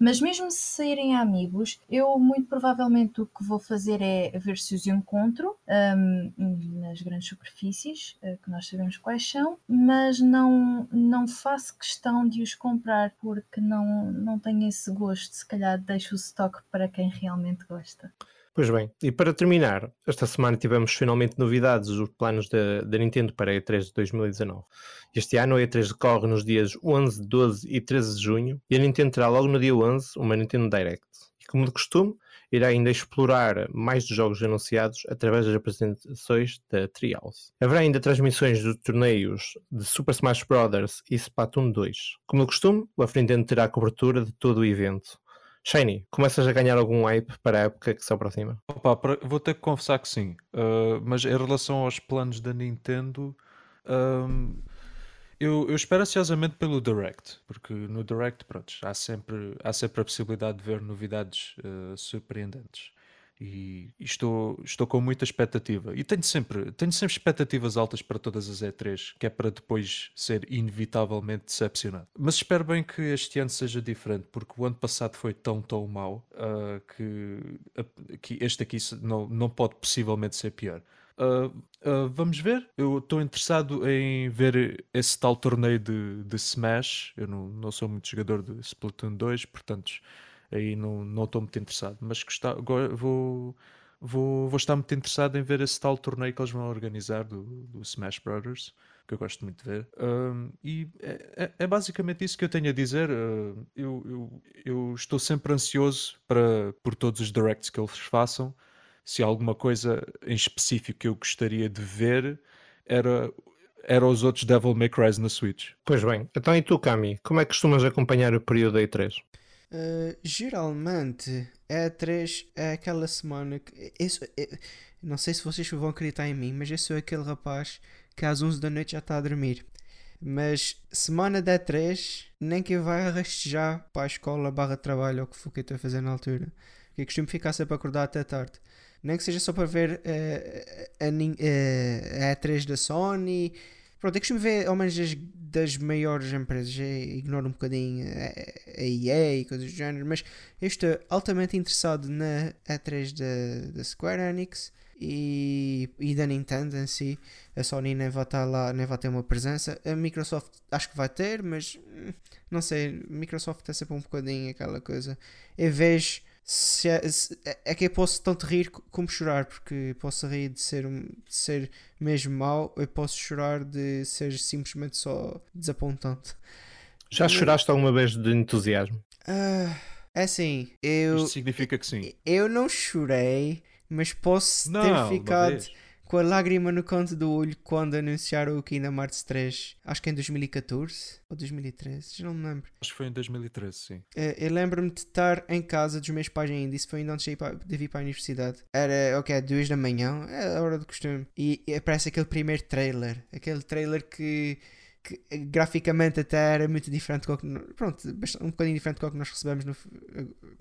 mas mesmo se saírem amigos, eu muito provavelmente o que vou fazer é ver se os encontro um, nas grandes superfícies, uh, que nós sabemos quais são, mas não, não faço questão de os comprar porque não, não tenho esse gosto. Se calhar deixo o stock para quem realmente gosta. Pois bem, e para terminar, esta semana tivemos finalmente novidades dos planos da, Nintendo para a E3 de 2019. Este ano a E3 decorre nos dias 11, 12 e 13 de junho e a Nintendo terá logo no dia 11 uma Nintendo Direct. E como de costume, irá ainda explorar mais dos jogos anunciados através das apresentações da Treehouse. Haverá ainda transmissões dos torneios de Super Smash Bros. e Splatoon 2. Como de costume, o Nintendo terá cobertura de todo o evento. Shiny, começas a ganhar algum hype para a época que se aproxima? Opa, vou ter que confessar que sim. Uh, mas em relação aos planos da Nintendo, eu, eu, espero ansiosamente pelo Direct, porque no Direct, pronto, há sempre, há sempre a possibilidade de ver novidades uh, surpreendentes. E, e, estou, estou com muita expectativa. E tenho sempre, tenho sempre expectativas altas para todas as E3, que é para depois ser inevitavelmente decepcionado. Mas espero bem que este ano seja diferente, porque o ano passado foi tão, tão mau uh, que, uh, que este aqui não, não pode possivelmente ser pior. Uh, uh, vamos ver. Eu estou interessado em ver esse tal torneio de, de Smash. Eu não, não sou muito jogador de Splatoon 2, portanto, aí não estou muito interessado. Mas gostar, vou, vou, vou estar muito interessado em ver esse tal torneio que eles vão organizar do, do Smash Brothers, que eu gosto muito de ver. Uh, e é, é, é, basicamente isso que eu tenho a dizer. Uh, eu, eu, eu, estou sempre ansioso para, por todos os directs que eles façam se há alguma coisa em específico que eu gostaria de ver, era, era os outros Devil May Cry na Switch. Pois bem, então e tu, Cami, como é que costumas acompanhar o período da E3? Uh, geralmente, a E3 é aquela semana que. Isso, eu, não sei se vocês vão acreditar em mim, mas eu sou aquele rapaz que às 11 da noite já está a dormir. Mas semana da E3, nem que vá rastejar para a escola barra trabalho ou o que for que eu estou a fazer na altura. Que eu costumo ficar sempre acordado até tarde nem que seja só para ver uh, a, a, a, E3 da Sony. Pronto, eu costumo ver ao menos das, das maiores empresas. Eu ignoro um bocadinho a, a EA e coisas do género, mas eu estou altamente interessado na E3 da, da Square Enix e, e da Nintendo em si. A Sony nem vai estar lá, nem vai ter uma presença. A Microsoft acho que vai ter, mas hum, não sei. Microsoft é sempre um bocadinho aquela coisa. Eu vejo se é, se, é, é que eu posso tanto rir como chorar, porque posso rir de ser, de ser mesmo mau, eu posso chorar de ser simplesmente só desapontante. Já choraste alguma vez de entusiasmo? Uh, é assim, eu. Isto significa que sim. Eu não chorei, mas posso não, ter ficado com a lágrima no canto do olho quando anunciaram o Kingdom Hearts 3. Acho que em 2014 ou 2013, já não me lembro. Acho que foi em 2013, sim. Uh, eu lembro-me de estar em casa dos meus pais ainda. Isso foi ainda antes de vir para a universidade. Era, ok, duas da manhã, é a hora do costume. E, e aparece aquele primeiro trailer. Aquele trailer que que graficamente até era muito diferente do que, pronto, um bocadinho diferente do que nós recebemos no,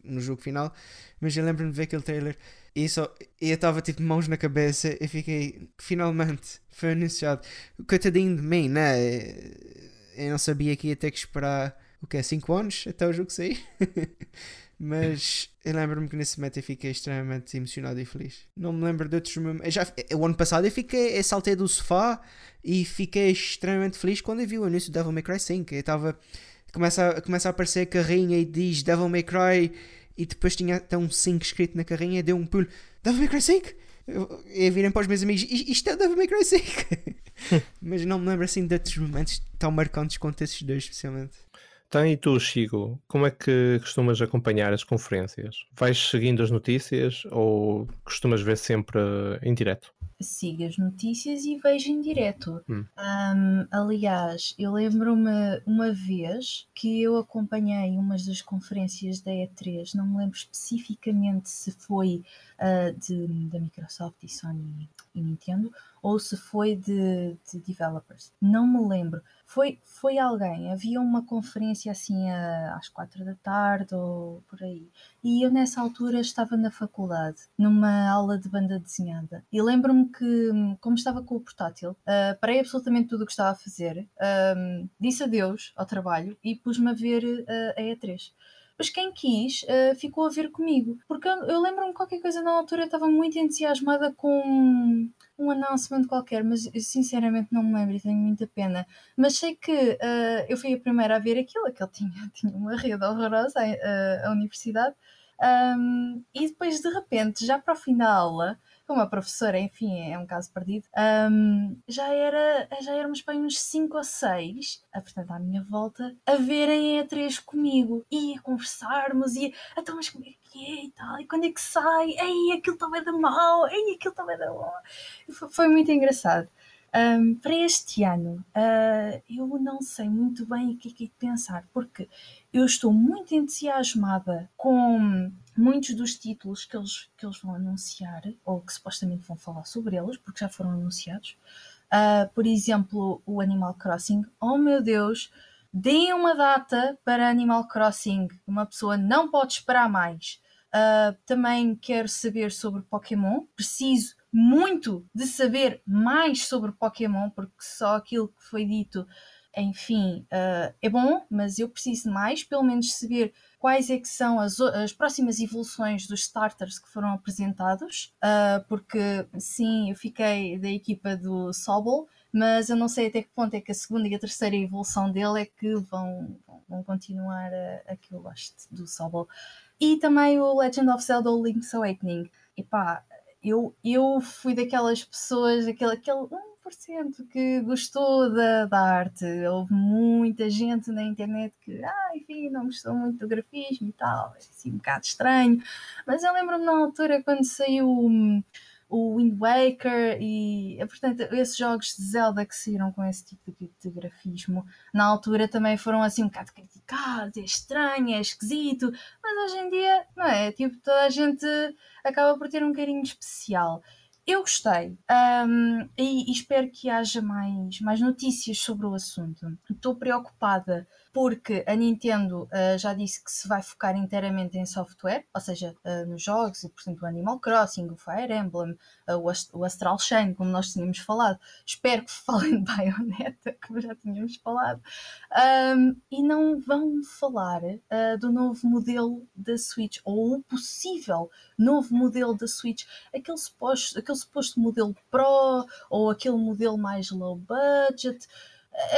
no jogo final, mas eu lembro-me de ver aquele trailer e, só, eu estava tipo mãos na cabeça e fiquei, finalmente foi anunciado. Coitadinho de mim, né? Eu não sabia que ia ter que esperar o que é 5 anos até o jogo sair. Mas eu lembro-me que nesse momento eu fiquei extremamente emocionado e feliz. Não me lembro de outros momentos. Já, o ano passado eu fiquei, eu saltei do sofá e fiquei extremamente feliz quando eu vi o anúncio do Devil May Cry 5. Eu estava. Começa, começa a aparecer a carrinha e diz Devil May Cry e depois tinha até um 5 escrito na carrinha e deu um pulo. Devil May Cry 5? Eu, eu virem para os meus amigos, isto é Devil May Cry 5. Mas não me lembro assim de outros momentos tão marcantes quanto esses dois, especialmente. Então, e tu, Chico, como é que costumas acompanhar as conferências? Vais seguindo as notícias ou costumas ver sempre em direto? Sigo as notícias e vejo em direto. Hum. Um, aliás, eu lembro-me uma vez que eu acompanhei umas das conferências da E3, não me lembro especificamente se foi uh, de, da Microsoft e Sony e Nintendo ou se foi de, de developers. Não me lembro foi, foi alguém, havia uma conferência assim às quatro da tarde ou por aí. E eu nessa altura estava na faculdade, numa aula de banda desenhada. E lembro-me que, como estava com o portátil, uh, parei absolutamente tudo o que estava a fazer, uh, disse adeus ao trabalho e pus-me a ver uh, a E3 mas quem quis uh, ficou a ver comigo. Porque eu, eu lembro-me qualquer coisa na altura, eu estava muito entusiasmada com um announcement qualquer, mas eu sinceramente não me lembro e tenho muita pena. Mas sei que uh, eu fui a primeira a ver aquilo, aquele tinha, tinha uma rede horrorosa, a, a universidade, um, e depois de repente, já para o fim da aula, como a professora, enfim, é um caso perdido, um, já, era, já éramos para uns 5 ou 6, portanto, à minha volta, a verem a três comigo e a conversarmos e então, mas como é que é e tal, e quando é que sai? Ei, aquilo está bem da mal, ei, aquilo está bem da mal. Foi, muito engraçado. Um, para este ano, uh, eu não sei muito bem o que é que é pensar, porque eu estou muito entusiasmada com muitos dos títulos que eles, que eles vão anunciar, ou que supostamente vão falar sobre eles, porque já foram anunciados. Uh, por exemplo, o Animal Crossing. Oh meu Deus, deem uma data para Animal Crossing. Uma pessoa não pode esperar mais. Uh, também quero saber sobre Pokémon. Preciso muito de saber mais sobre Pokémon, porque só aquilo que foi dito, enfim, uh, é bom, mas eu preciso mais, pelo menos saber quais é são as, as próximas evoluções dos starters que foram apresentados, uh, porque sim, eu fiquei da equipa do Sobol, mas eu não sei até que ponto é que a segunda e a terceira evolução dele é que vão, vão continuar a, a que eu do Sobol. E também o Legend of Zelda Link's Awakening. E pá, eu, eu fui daquelas pessoas, aquele, aquele 1% que gostou da, da arte. Houve muita gente na internet que, ah, enfim, não gostou muito do grafismo e tal, assim um bocado estranho. Mas eu lembro-me na altura quando saiu hum, o Wind Waker e, portanto, esses jogos de Zelda que saíram com esse tipo de, de grafismo, na altura também foram assim um bocado criticados, é estranho, é esquisito, mas hoje em dia, não é? Tipo, toda a gente acaba por ter um carinho especial. Eu gostei um, e, e, espero que haja mais, mais notícias sobre o assunto. Estou preocupada porque a Nintendo uh, já disse que se vai focar inteiramente em software, ou seja, uh, nos jogos, e portanto o Animal Crossing, o Fire Emblem, uh, o, Astral Chain, como nós tínhamos falado. Espero que falem de Bayonetta, como já tínhamos falado. Um, e não vão falar do novo modelo da Switch, ou o possível novo modelo da Switch, aquele suposto, aquele suposto modelo Pro, ou aquele modelo mais low budget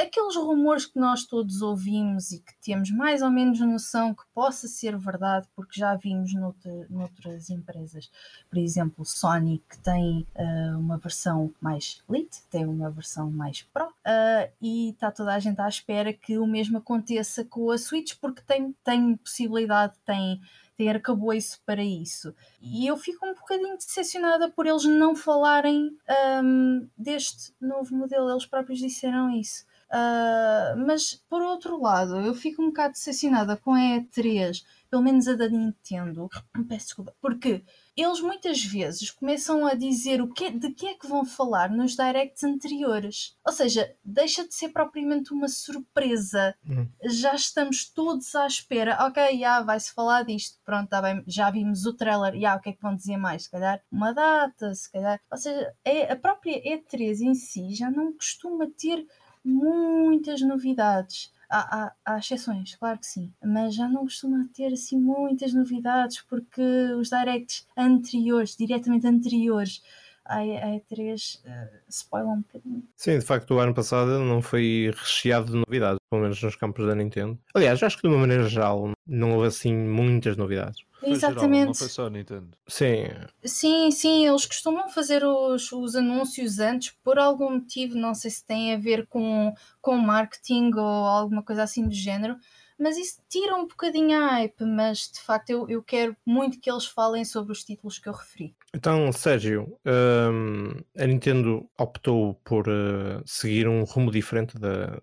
aqueles rumores que nós todos ouvimos e que temos mais ou menos noção que possa ser verdade, porque já vimos noutra, noutras empresas, por exemplo, Sony que tem uh, uma versão mais Elite, tem uma versão mais Pro, uh, e está toda a gente à espera que o mesmo aconteça com a Switch, porque tem, tem possibilidade, tem ter arcabouço para isso. E eu fico um bocadinho decepcionada por eles não falarem um, deste novo modelo, eles próprios disseram isso. Uh, mas por outro lado, eu fico um bocado decepcionada com a E3, pelo menos a da Nintendo. Peço desculpa, porque eles muitas vezes começam a dizer o que, de que é que vão falar nos directs anteriores. Ou seja, deixa de ser propriamente uma surpresa. Uhum. Já estamos todos à espera. Ok, já vai-se falar disto. Pronto, tá bem, já vimos o trailer. Já, o que é que vão dizer mais? Se calhar uma data, se calhar. Ou seja, é, a própria E3 em si já não costuma ter muitas novidades. Há, há, há, exceções, claro que sim, mas já não costuma ter assim muitas novidades porque os directs anteriores, diretamente anteriores à, E3, uh, spoilam um bocadinho. Sim, de facto, o ano passado não foi recheado de novidades, pelo menos nos campos da Nintendo. Aliás, acho que de uma maneira geral não houve assim muitas novidades. Exatamente. Geral, não foi só a Nintendo. Sim. Sim, sim, eles costumam fazer os, os anúncios antes por algum motivo, não sei se tem a ver com, com marketing ou alguma coisa assim do género, mas isso tira um bocadinho a hype, mas de facto eu, eu quero muito que eles falem sobre os títulos que eu referi. Então, Sérgio, um, a Nintendo optou por uh, seguir um rumo diferente da,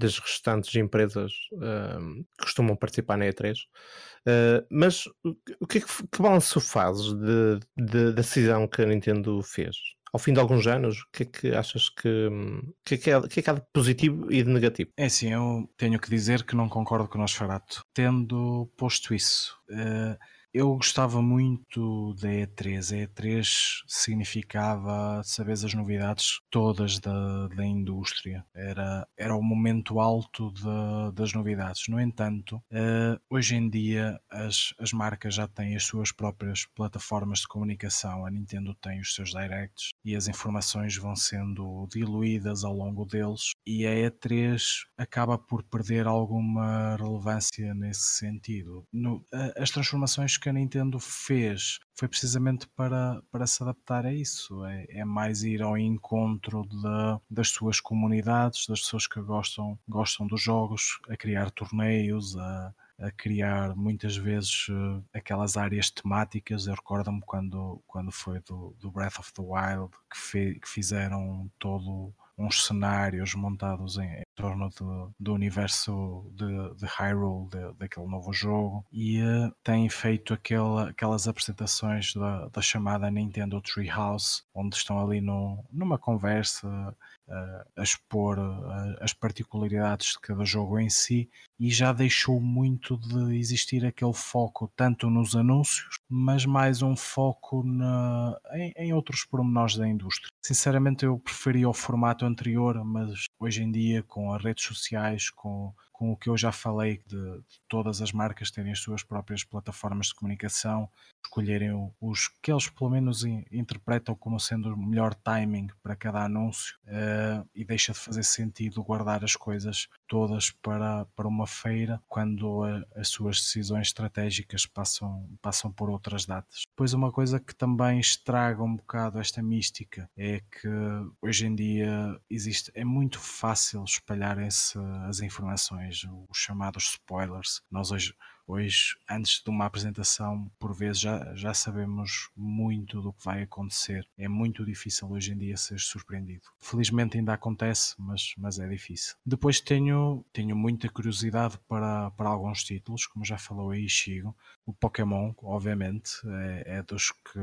das restantes empresas uh, que costumam participar na E3. Uh, mas o que, é que, balanço fazes de, de, da decisão que a Nintendo fez? Ao fim de alguns anos, o que é que achas que, que, é que, é, que é que há de positivo e de negativo? É assim, eu tenho que dizer que não concordo com o Nosferatu. Tendo posto isso, uh, eu gostava muito da E3. A E3 significava saber as novidades todas da, da indústria. Era, era o momento alto de, das novidades. No entanto, uh, hoje em dia as, as marcas já têm as suas próprias plataformas de comunicação. A Nintendo tem os seus directs e as informações vão sendo diluídas ao longo deles. E a E3 acaba por perder alguma relevância nesse sentido. No, as transformações que a Nintendo fez foi precisamente para, para se adaptar a isso. É, é mais ir ao encontro de, das suas comunidades, das pessoas que gostam, gostam dos jogos, a criar torneios, a, a criar muitas vezes uh, aquelas áreas temáticas. Eu recordo-me quando, quando foi do, do Breath of the Wild que, fe, que fizeram todo uns cenários montados em torno do, do universo de, de Hyrule, de, daquele novo jogo, e uh, tem feito aquela, aquelas apresentações da, da chamada Nintendo Treehouse, onde estão ali no, numa conversa a expor as particularidades de cada jogo em si, e já deixou muito de existir aquele foco tanto nos anúncios, mas mais um foco na, em, em outros pormenores da indústria. Sinceramente, eu preferia o formato anterior, mas hoje em dia, com as redes sociais, com com o que eu já falei de, todas as marcas terem as suas próprias plataformas de comunicação, escolherem os que eles pelo menos in, interpretam como sendo o melhor timing para cada anúncio uh, e deixa de fazer sentido guardar as coisas todas para, para uma feira quando a, as suas decisões estratégicas passam, passam por outras datas. Depois uma coisa que também estraga um bocado esta mística é que hoje em dia existe, é muito fácil espalharem-se as informações os chamados spoilers. Nós hoje, hoje, antes de uma apresentação, por vezes já, já sabemos muito do que vai acontecer. É muito difícil hoje em dia ser surpreendido. Felizmente ainda acontece, mas, mas é difícil. Depois tenho, tenho muita curiosidade para, para alguns títulos, como já falou aí Chigo. O Pokémon, obviamente, é, é dos, que,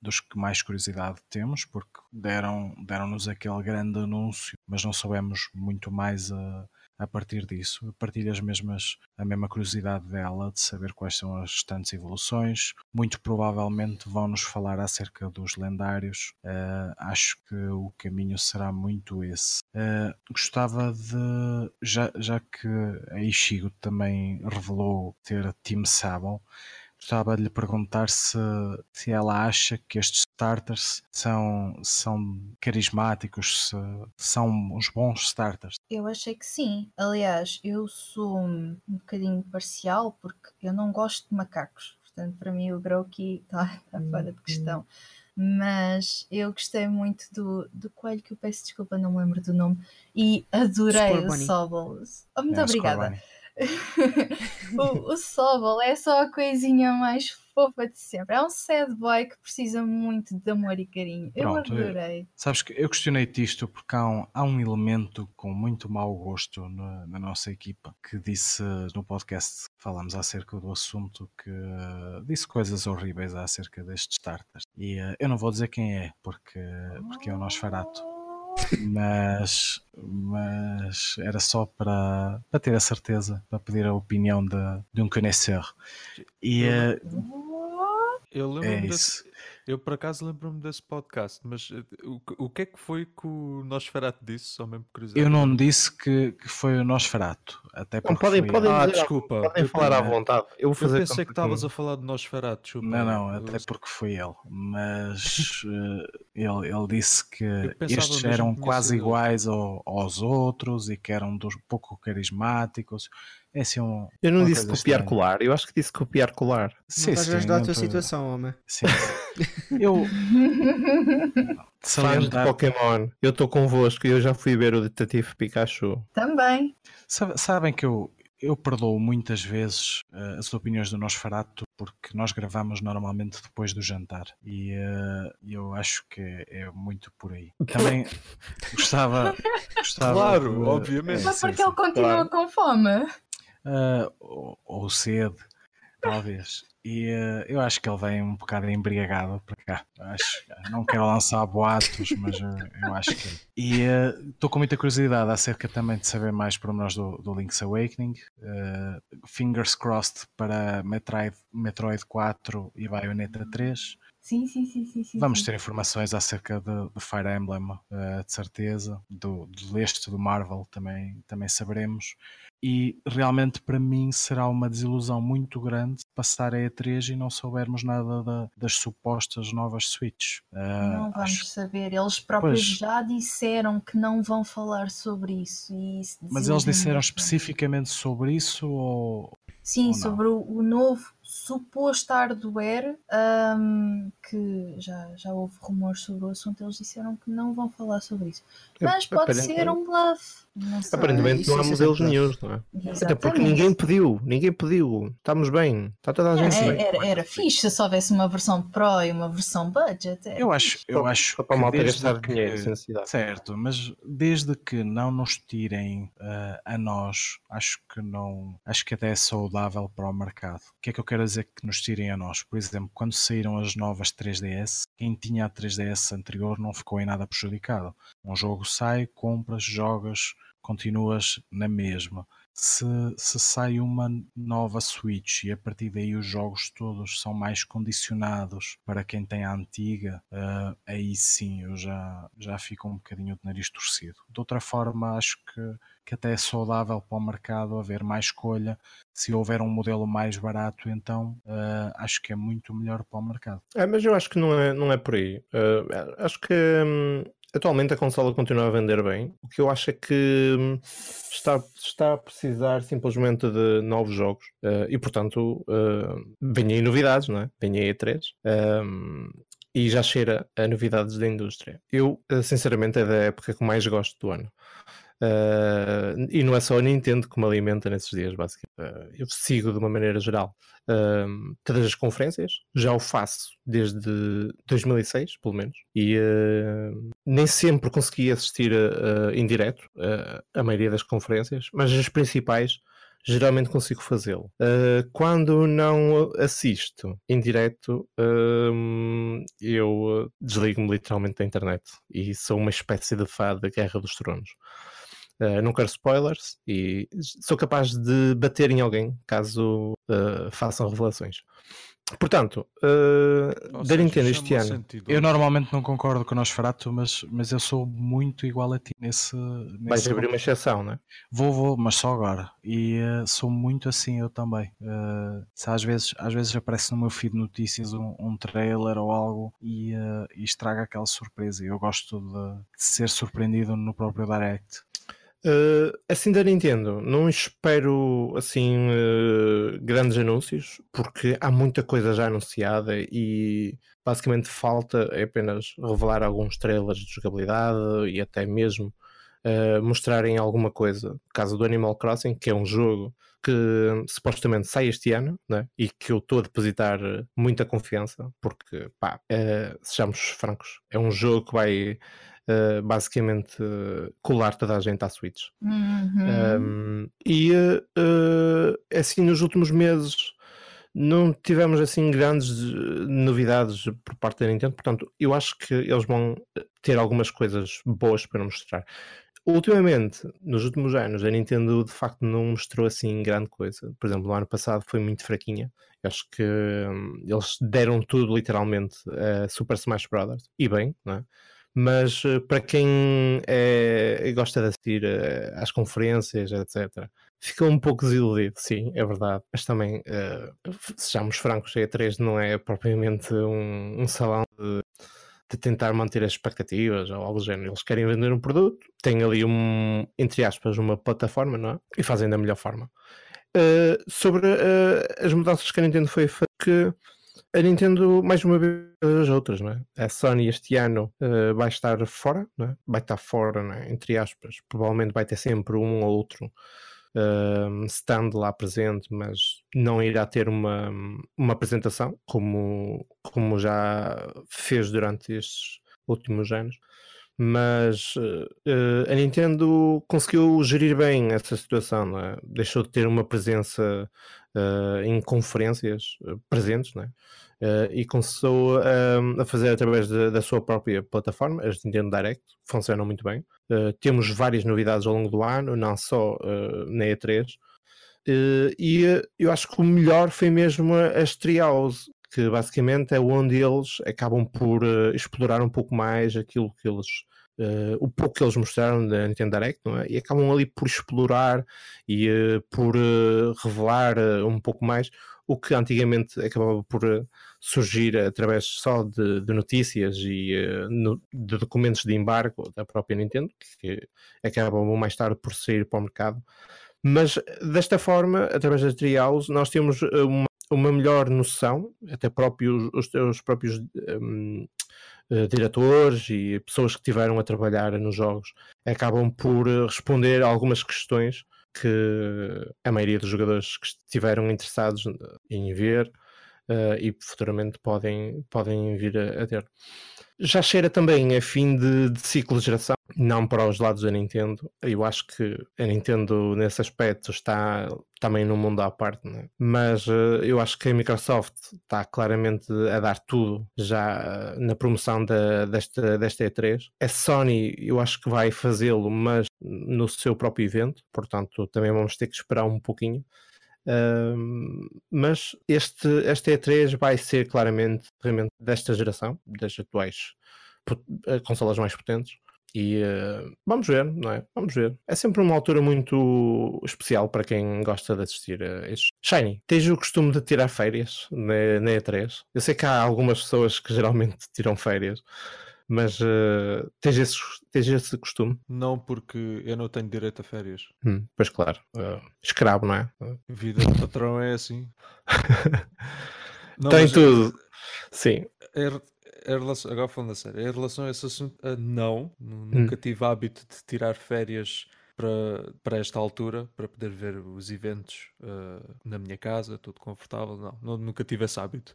dos que mais curiosidade temos, porque deram, deram-nos aquele grande anúncio, mas não soubemos muito mais a a partir disso. Partilho as mesmas, a mesma curiosidade dela de saber quais são as restantes evoluções. Muito provavelmente vão nos falar acerca dos lendários. Uh, acho que o caminho será muito esse. Uh, gostava de, já, já que a Ishigo também revelou ter Team Sable, gostava de lhe perguntar se, se ela acha que estes starters são, são carismáticos, se são uns bons starters. Eu achei que sim. Aliás, eu sou um bocadinho parcial porque eu não gosto de macacos. Portanto, para mim o Grokey está tá fora de questão. Mas eu gostei muito do, do coelho que eu peço desculpa, não me lembro do nome. E adorei o Sobble. Oh, muito é, obrigada. o, o Sobol é só a coisinha mais fofa de sempre. É um sad boy que precisa muito de amor e carinho. Pronto, eu adorei. Eu, sabes que eu questionei-te isto porque há um, há um elemento com muito mau gosto na, na, nossa equipa que disse no podcast falámos acerca do assunto que uh, disse coisas horríveis acerca destes starters. E uh, eu não vou dizer quem é porque, porque é o Nosferato mas, mas era só para, para ter a certeza, para pedir a opinião de, de um conhecedor. E, eu lembro-me é eu por acaso lembro-me desse podcast, mas eh, o, o que é que foi que o Nosferato disse? Só mesmo curiosidade. Eu não disse que, que foi o Nosferato, até porque. Não, podem, podem ah, dizer, desculpa. Podem falar à vontade. Eu, vou fazer eu pensei que estavas a falar de Nosferato. Desculpa. Não, não, até porque foi ele. Mas uh, ele, ele disse que estes eram quase iguais ao, aos outros e que eram dos pouco carismáticos. É assim um, eu não disse copiar colar, eu acho que disse copiar colar. Sim, não vais sim, ajudar a tua situação, homem. Sim. Eu. Fãs de Pokémon, eu estou convosco e eu já fui ver o Detetive Pikachu. Também. Sabem que eu, eu perdoo muitas vezes uh, as opiniões do Nosferato porque nós gravamos normalmente depois do jantar e uh, eu acho que é muito por aí. Também gostava, gostava. Claro, de, obviamente. Mas porque ele continua claro. com fome uh, ou, ou sede. Talvez. E uh, eu acho que ele vem um bocado embriagado para cá. Acho, não quero lançar boatos, mas uh, eu acho que. E estou uh, com muita curiosidade acerca também de saber mais pormenores do, do Link's Awakening. fingers crossed para Metroid, Metroid 4 e Bayonetta 3. Sim, sim, sim, sim, sim Vamos ter informações acerca de, de Fire Emblem, uh, de certeza. Do, do leste do Marvel também, também saberemos. E realmente para mim será uma desilusão muito grande passar a E3 e não soubermos nada da, das supostas novas Switch. Uh, não vamos acho... saber. Eles próprios pois. já disseram que não vão falar sobre isso. isso Mas eles disseram especificamente sobre isso ou. Sim, ou sobre o, o novo suposto hardware, um, que já, já houve rumores sobre o assunto, eles disseram que não vão falar sobre isso. Mas pode ser um bluff. Aparentemente não há modelos nenhum, não é? Exatamente. Até porque ninguém pediu, ninguém pediu. Estamos bem, está toda a gente é, bem. Era, era fixe se houvesse uma versão Pro e uma versão budget. Eu acho, eu acho para malta gastar dinheiro necessidade. Certo, mas desde que não nos tirem uh, a nós, acho que não, acho que até é saudável para o mercado. O que é que eu quero dizer que nos tirem a nós? Por exemplo, quando saíram as novas 3DS, quem tinha a 3DS anterior não ficou em nada prejudicado. Um jogo sai, compras, jogas, continuas na mesma. Se, se sai uma nova Switch e a partir daí os jogos todos são mais condicionados para quem tem a antiga, uh, aí sim eu já, já fico um bocadinho de nariz torcido. De outra forma, acho que, que até é saudável para o mercado haver mais escolha. Se houver um modelo mais barato, então uh, acho que é muito melhor para o mercado. É, mas eu acho que não é, não é por aí. Uh, acho que. Hum Atualmente a consola continua a vender bem. O que eu acho é que hum, está, está a precisar simplesmente de novos jogos uh, e, portanto, vem aí novidades, não é? Vem aí E3. Um, e já cheira a novidades da indústria. Eu, sinceramente, é da época que mais gosto do ano. Uh, e não é só a Nintendo que me alimenta nesses dias, basicamente. Uh, eu sigo de uma maneira geral uh, todas as conferências, já o faço desde 2006, pelo menos, e nem sempre consegui assistir em direto a maioria das conferências, mas as principais geralmente consigo fazê-lo. Uh, quando não assisto em direto, uh, eu desligo-me literalmente da internet e sou uma espécie de fã da Guerra dos Tronos. Uh, não quero spoilers e sou capaz de bater em alguém caso uh, façam revelações. Portanto, uh, da Nintendo este ano. Sentido. Eu normalmente não concordo com o Nosferatu, mas, mas eu sou muito igual a ti nesse. nesse Vais abrir uma exceção, não é? Vou, vou, mas só agora. E uh, sou muito assim eu também. Uh, se às vezes, às vezes aparece no meu feed notícias um, um trailer ou algo e, e estraga aquela surpresa. Eu gosto de, de ser surpreendido no próprio Direct. Uh, assim da Nintendo, não espero assim uh, grandes anúncios, porque há muita coisa já anunciada e basicamente falta é apenas revelar alguns trailers de jogabilidade e até mesmo uh, mostrarem alguma coisa. Caso do Animal Crossing, que é um jogo que supostamente sai este ano né? e que eu estou a depositar muita confiança, porque pá, sejamos francos, é um jogo que vai uh, basicamente uh, colar toda a gente à Switch. Uhum. Um, e uh, assim, nos últimos meses não tivemos assim grandes novidades por parte da Nintendo, portanto, eu acho que eles vão ter algumas coisas boas para mostrar. Ultimamente, nos últimos anos, a Nintendo de facto não mostrou assim grande coisa. Por exemplo, no ano passado foi muito fraquinha. Eu acho que hum, eles deram tudo literalmente a Super Smash Bros. E bem, não é? Mas eh, para quem é, gosta de assistir eh, às conferências, etc., fica um pouco desiludido, sim, é verdade, mas também, uh, sejamos francos, a E3 não é propriamente um, um salão de, de, tentar manter as expectativas ou algo do género. Eles querem vender um produto, têm ali um, entre aspas, uma plataforma, não é? E fazem da melhor forma. Uh, sobre uh, as mudanças que a Nintendo foi que a Nintendo, mais uma vez, as outras, não é? A Sony este ano uh, vai estar fora, não é? vai estar fora, é? entre aspas. Provavelmente vai ter sempre um ou outro uh, stand lá presente, mas não irá ter uma, uma apresentação como, como já fez durante estes últimos anos. Mas uh, a Nintendo conseguiu gerir bem essa situação, é? deixou de ter uma presença uh, em conferências presentes não é? e começou a fazer através de, da sua própria plataforma, as Nintendo Direct, funcionam muito bem. temos várias novidades ao longo do ano, não só na E3. e eu acho que o melhor foi mesmo as Treehouse, que basicamente é onde eles acabam por uh, explorar um pouco mais aquilo que eles. Uh, o pouco que eles mostraram da Nintendo Direct, não é? E acabam ali por explorar e uh, por revelar um pouco mais o que antigamente acabava por surgir através só de, de notícias e no, de documentos de embargo da própria Nintendo, que acabam mais tarde por sair para o mercado. Mas desta forma, através das trials, nós temos uma uma melhor noção, até próprios, os próprios um, eh, diretores e pessoas que estiveram a trabalhar nos jogos acabam por eh, responder a algumas questões que a maioria dos jogadores que estiveram interessados em ver uh, e futuramente podem, podem vir a, a ter. Já cheira também a fim de, de, ciclo de geração, não para os lados da Nintendo. Eu acho que a Nintendo, nesse aspecto, está também num mundo à parte, é? mas uh, eu acho que a Microsoft está claramente a dar tudo já uh, na promoção da, desta, desta E3. A Sony, eu acho que vai fazê-lo, mas no seu próprio evento, portanto, também vamos ter que esperar um pouquinho mas este, este E3 vai ser claramente realmente desta geração, das atuais eh, consolas mais potentes. E uh, vamos ver, não é? Vamos ver. É sempre uma altura muito especial para quem gosta de assistir a estes. Shiny, tens o costume de tirar férias na, na E3? Eu sei que há algumas pessoas que geralmente tiram férias, mas uh, tens, esse, tens esse costume? Não, porque eu não tenho direito a férias. Hum, pois claro, uh, escravo, não é? Vida de patrão é assim. não, Tem tudo. É, Sim. É, é relação, agora falando a sério, em relação a esse assunto, não, nunca hum. tive hábito de tirar férias para, para esta altura, para poder ver os eventos uh, na minha casa, tudo confortável. Não, não, nunca tive esse hábito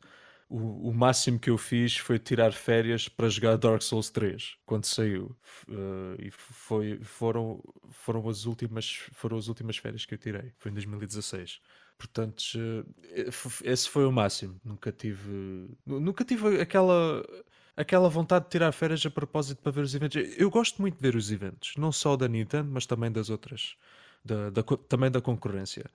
o, o, máximo que eu fiz foi tirar férias para jogar Dark Souls 3 quando saiu uh, e foi, foram, foram, as últimas, foram as últimas férias que eu tirei, foi em 2016 portanto uh, esse foi o máximo. Nunca tive nunca tive aquela aquela vontade de tirar férias a propósito para ver os eventos. Eu gosto muito de ver os eventos não só da Nintendo mas também das outras da, da também da concorrência.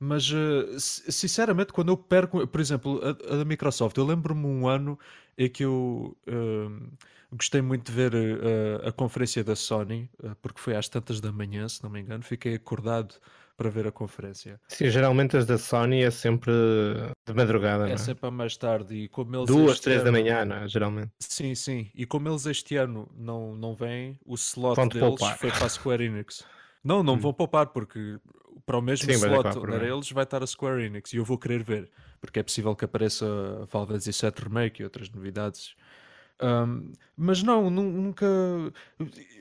Mas uh, sinceramente, quando eu perco, por exemplo, a, a da Microsoft, eu lembro-me um ano em que eu uh, gostei muito de ver uh, a conferência da Sony, porque foi às tantas da manhã, se não me engano, fiquei acordado para ver a conferência. Sim, geralmente as da Sony é sempre de madrugada, é? é? sempre a mais tarde e como eles duas, três ano... da manhã, não é? geralmente. Sim, sim. E como eles este ano não não vêm, o slot Ponto deles poupar. foi para a Square Enix. Não, não hum. vão poupar porque para o mesmo Sim, slot para eles vai estar a Square Enix e eu vou querer ver, porque é possível que apareça Fantasy VII Remake e outras novidades. Um, mas não, nunca.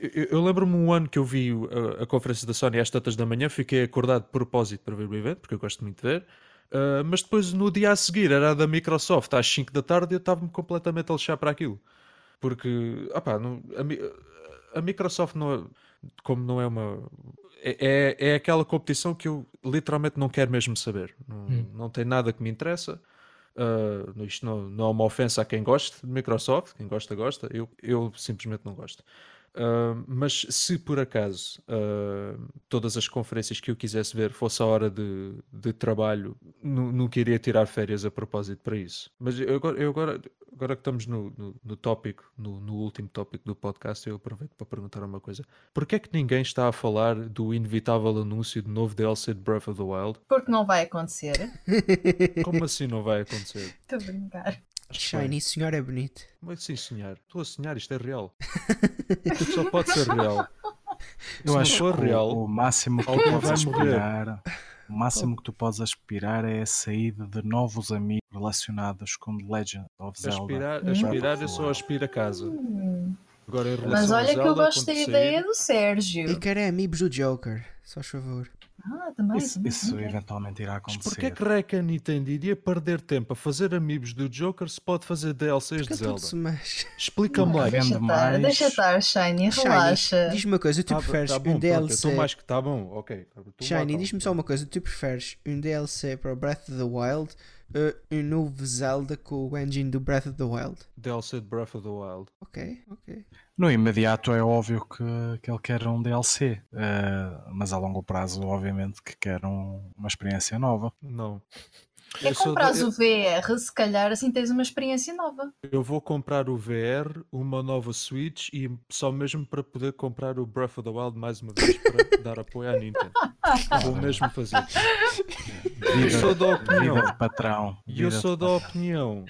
Eu, eu lembro-me um ano que eu vi a, a, conferência da Sony às tantas da manhã, fiquei acordado de propósito para ver o evento, porque eu gosto muito de ver. Uh, mas depois no dia a seguir era a da Microsoft às 5 da tarde e eu estava-me completamente a lixar para aquilo. Porque, opá, não, a, a Microsoft não é, como não é uma é, é, é aquela competição que eu literalmente não quero mesmo saber. Não, hum. não tem nada que me interessa. Uh, isto não, não é uma ofensa a quem gosta de Microsoft, quem gosta, gosta. Eu, eu simplesmente não gosto. Uh, mas se por acaso uh, todas as conferências que eu quisesse ver fosse a hora de, de trabalho, não queria tirar férias a propósito para isso. Mas eu agora, eu agora, agora que estamos no, no, no tópico, no, no, último tópico do podcast, eu aproveito para perguntar uma coisa. Porquê é que ninguém está a falar do inevitável anúncio de novo DLC de Breath of the Wild? Porque não vai acontecer. Como assim não vai acontecer? Estou a brincar. Shiny, senhor é bonito. Como é que sim, senhor? Estou a sonhar, isto é real. isto só pode ser real. Eu Se acho que real, o, máximo que tu podes aspirar, o máximo que tu podes aspirar é a saída de novos amigos relacionados com The Legend of Zelda. Aspirar, aspirar eu só aspiro a casa. Agora, em relação Mas olha que eu gosto da ideia do Sérgio. E quero é amigos do Joker, só favor. Ah, também. Isso, também, isso eventualmente irá Mas acontecer. porquê que raio que a Nintendo iria perder tempo a fazer amigos do Joker se pode fazer DLCs de Zelda? Explica-me lá. Deixa estar, mais. deixa estar, Shiny, relaxa. diz-me uma coisa, tu Tá- preferes tá bom, um DLC. tô mais que tá bom, ok. Shiny, lá, diz-me tá. só uma coisa, tu preferes um DLC para o Breath of the Wild ou um novo Zelda com o engine do Breath of the Wild? DLC de Breath of the Wild. Ok, ok. No imediato é óbvio que, que ele quer um DLC, eh, mas a longo prazo, obviamente, que quer um- uma experiência nova. Não. É sou comprar da- o VR, se calhar assim tens uma experiência nova. eu vou comprar o VR, uma nova Switch e só mesmo para poder comprar o Breath of the Wild mais uma vez para dar apoio à Nintendo. Vou mesmo fazer. Eu sou da opinião. Vida de patrão. E eu vida de sou da opinião.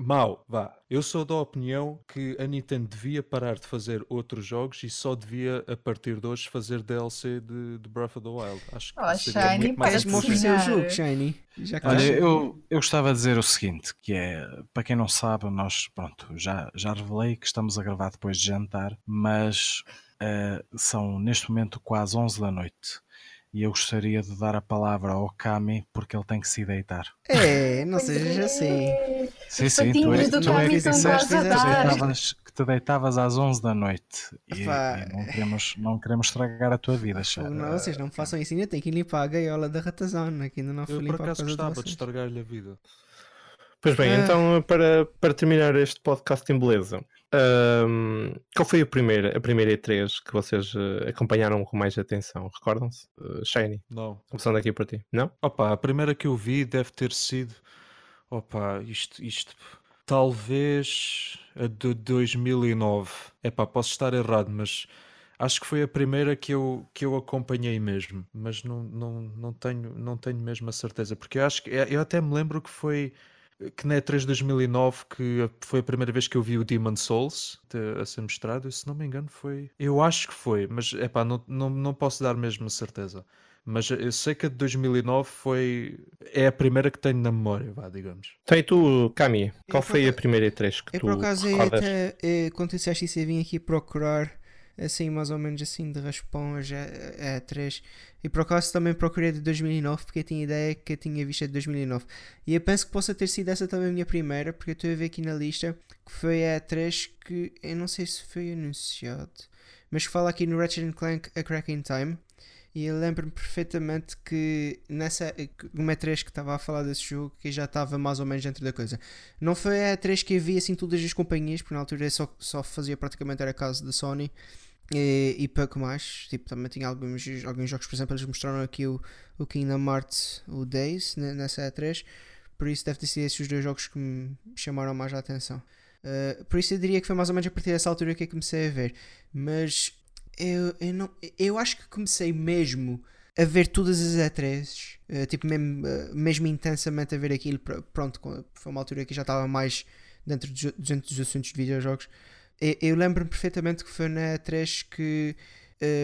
Mau, vá. Eu sou da opinião que a Nintendo devia parar de fazer outros jogos e só devia, a partir de hoje, fazer DLC de, de Breath of the Wild. Acho que Oh, seria Shiny, muito mais oferecer o assinar. jogo, Shiny? Já Olha, eu, eu gostava de dizer o seguinte, que é, para quem não sabe, nós, pronto, já, já revelei que estamos a gravar depois de jantar, mas eh, são neste momento quase 11 da noite. E eu gostaria de dar a palavra ao Kami porque ele tem que se deitar. É, não sejas assim. Sim, sim, tu, é, do tu é Kami que disseste que te, deitavas, que te deitavas às 11 da noite e, e não, queremos, não queremos estragar a tua vida. Xa- Não, vocês não façam isso, ainda tem que limpar a gaiola da ratazana, que ainda não foi Eu por acaso de gostava de vocês. estragar-lhe a vida. Pois bem, Ah. então para, para terminar este podcast em beleza, ahm, qual foi a primeira, a primeira E3 que vocês eh, acompanharam com mais atenção? Recordam-se? Eh, Shiny, Não. começando aqui para ti, não? Opa, a primeira que eu vi deve ter sido. Opa, isto. isto talvez a de 2009. Epá, posso estar errado, mas acho que foi a primeira que eu, que eu acompanhei mesmo. Mas não, não, não, tenho, não tenho mesmo a certeza, porque eu acho que. Eu até me lembro que foi. Que na E3 2009 que foi a primeira vez que eu vi o Demon Souls a ser mostrado, e se não me engano foi. Eu acho que foi, mas epá, não, não, não posso dar mesmo a certeza. Mas eu sei que a de 2009 foi. É a primeira que tenho na memória, vá, digamos. Então e tu, Cami, qual por foi a acaso- primeira E3 que Eu tu por acaso eu recordas? até, quando tu disseste isso, eu vim aqui procurar assim, mais ou menos assim, de raspão já é 3 e por acaso também procurei de 2009 porque eu tinha ideia que eu tinha visto a de 2009 e eu penso que possa ter sido essa também a minha primeira porque eu estou a ver aqui na lista que foi a 3 que eu não sei se foi anunciado mas que fala aqui no Ratchet Clank A Crack in Time. E eu lembro-me perfeitamente que nessa uma 3 que estava a falar desse jogo que já estava mais ou menos dentro da coisa. Não foi a 3 que vi assim todas as companhias, porque na altura só, só fazia praticamente era caso da Sony e, e pouco mais. Tipo, também tinha alguns, alguns jogos, por exemplo, eles mostraram aqui o, o Kingdom Hearts, o Days, ne- nessa E3. Por isso deve ter sido esses os dois jogos que me chamaram mais a atenção. Uh, por isso eu diria que foi mais ou menos a partir dessa altura que eu comecei a ver. Mas eu, eu, não, eu acho que comecei mesmo a ver todas as E3, uh, tipo mesmo, uh, mesmo intensamente a ver aquilo. pr- Pronto, foi uma altura que já estava mais dentro dos, dentro dos assuntos de videojogos. Eu, lembro-me perfeitamente que foi na E3 que,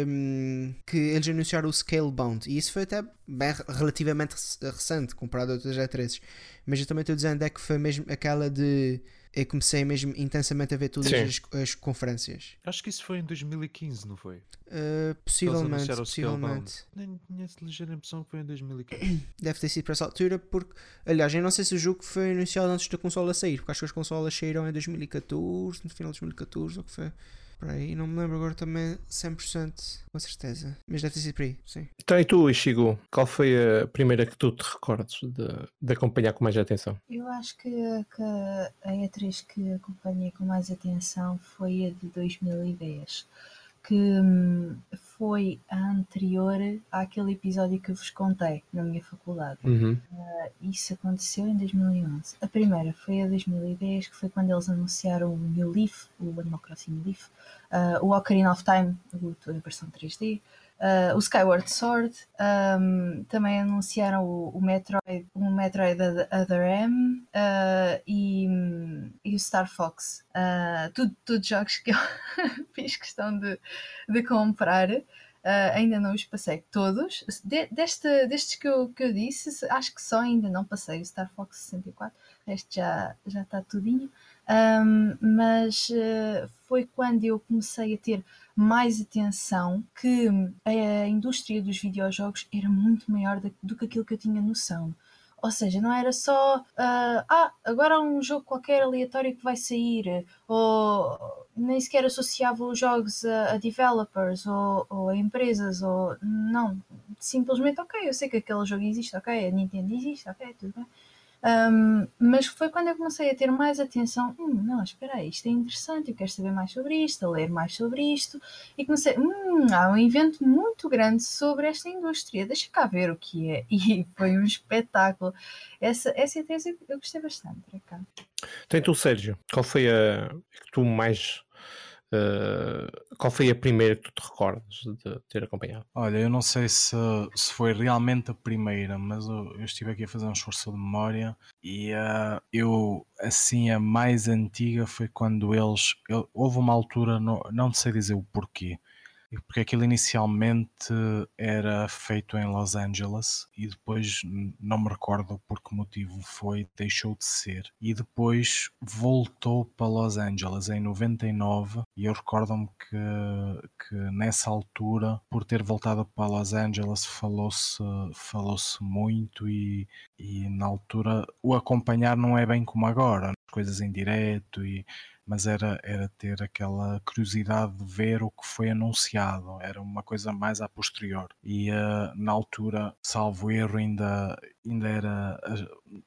um, que eles anunciaram o Scalebound e isso foi até bem re- relativamente rec- recente comparado a outras E3s. Mas eu também estou dizendo é que foi mesmo aquela de. Eu comecei mesmo intensamente a ver todas as, as conferências. Acho que isso foi em 2015, não foi? Uh, possivelmente, possivelmente. Nem tinha essa ligeira impressão que foi em 2015. Deve ter sido para essa altura, porque, aliás, eu não sei se o jogo foi anunciado antes da consola sair, porque acho que as consolas saíram em 2014, no final de 2014, ou o que foi. Por aí, não me lembro agora também 100% com certeza. Mas deve ter sido por aí, sim. Então e tu, Ishigo, qual foi a primeira que tu te recordes de, de acompanhar com mais atenção? Eu acho que, que a E3 que acompanhei com mais atenção foi a de 2010, que hum, foi a anterior àquele episódio que eu vos contei na minha faculdade. Uhum. Isso aconteceu em 2011. A primeira foi a 2010, que foi quando eles anunciaram o New Leaf, o Animal Crossing New Leaf, uh, o Ocarina of Time, o- a versão 3D, uh, o Skyward Sword, um, também anunciaram o, o Metroid, o Metroid Other- M uh, e, e o Star Fox. Uh, tudo, tudo jogos que eu fiz questão de, de comprar. Ainda não os passei todos. De- deste, destes que eu, que eu disse, acho que só ainda não passei o Star Fox 64. O resto já, já está tudinho. Um, mas foi quando eu comecei a ter mais atenção que a indústria dos videojogos era muito maior do que aquilo que eu tinha noção. Ou seja, não era só uh, ah, agora há um jogo qualquer aleatório que vai sair, ou nem sequer associava os jogos a, a developers ou, ou, a empresas, ou não, simplesmente ok, eu sei que aquele jogo existe, ok, a Nintendo existe, ok, tudo bem. Um, mas foi quando eu comecei a ter mais atenção. Hum, não, espera aí, isto é interessante, eu quero saber mais sobre isto, ler mais sobre isto. E comecei, hum, há um evento muito grande sobre esta indústria, deixa cá ver o que é. E foi um espetáculo. Essa, essa tese eu gostei bastante, cá. Tem tu, Sérgio, qual foi a que tu mais Uh, qual foi a primeira que tu te recordas de ter acompanhado? Olha, eu não sei se, se foi realmente a primeira, mas eu, eu estive aqui a fazer um esforço de memória e uh, eu, assim, a mais antiga foi quando eles. Eu, houve uma altura, no, não sei dizer o porquê, porque aquilo inicialmente era feito em Los Angeles e depois não me recordo por que motivo foi, deixou de ser. E depois voltou para Los Angeles em 99 e eu recordo-me que, que nessa altura, por ter voltado para Los Angeles, falou-se falou muito e, e na altura o acompanhar não é bem como agora, coisas em direto e mas era, era ter aquela curiosidade de ver o que foi anunciado, era uma coisa mais a posterior. E uh, na altura, salvo erro, ainda, ainda era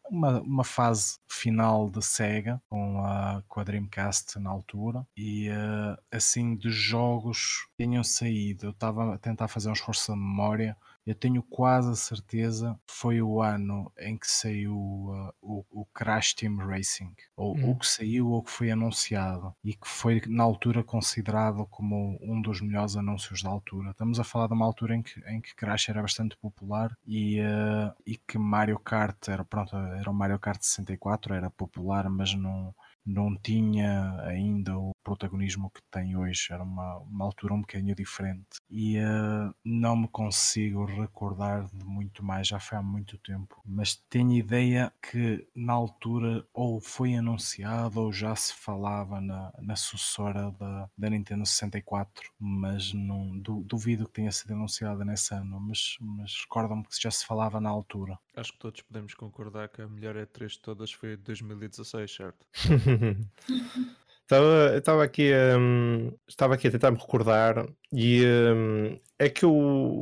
uma, uma fase final de Sega com a, com a Dreamcast na altura, e uh, assim de jogos tinham saído, eu estava a tentar fazer um esforço de memória eu tenho quase a certeza que foi o ano em que saiu uh, o, o, Crash Team Racing, ou hum. o que saiu ou que foi anunciado, e que foi na altura considerado como um dos melhores anúncios da altura. Estamos a falar de uma altura em que, em que Crash era bastante popular e, uh, e que Mario Kart era, pronto, era o Mario Kart 64, era popular, mas não não tinha ainda o protagonismo que tem hoje, era uma, uma altura um bocadinho diferente. E uh, não me consigo recordar de muito mais, já foi há muito tempo, mas tenho ideia que na altura ou foi anunciado ou já se falava na, na sucessora da, da Nintendo 64, mas não du, duvido que tenha sido anunciada nesse ano, mas, mas recordam-me que já se falava na altura. Acho que todos podemos concordar que a melhor E3 de todas foi 2016, certo? Estava, estava aqui, um, estava aqui a tentar me recordar e um, é que eu,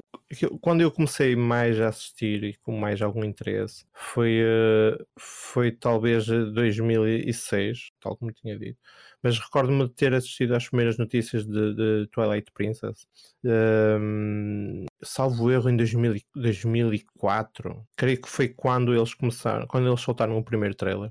quando eu comecei mais a assistir e com mais algum interesse foi, uh, foi talvez 2006, tal como tinha dito. Mas recordo-me de ter assistido às primeiras notícias de, de Twilight Princess, um, salvo erro em 2000, 2004. Creio que foi quando eles começaram, quando eles soltaram o primeiro trailer.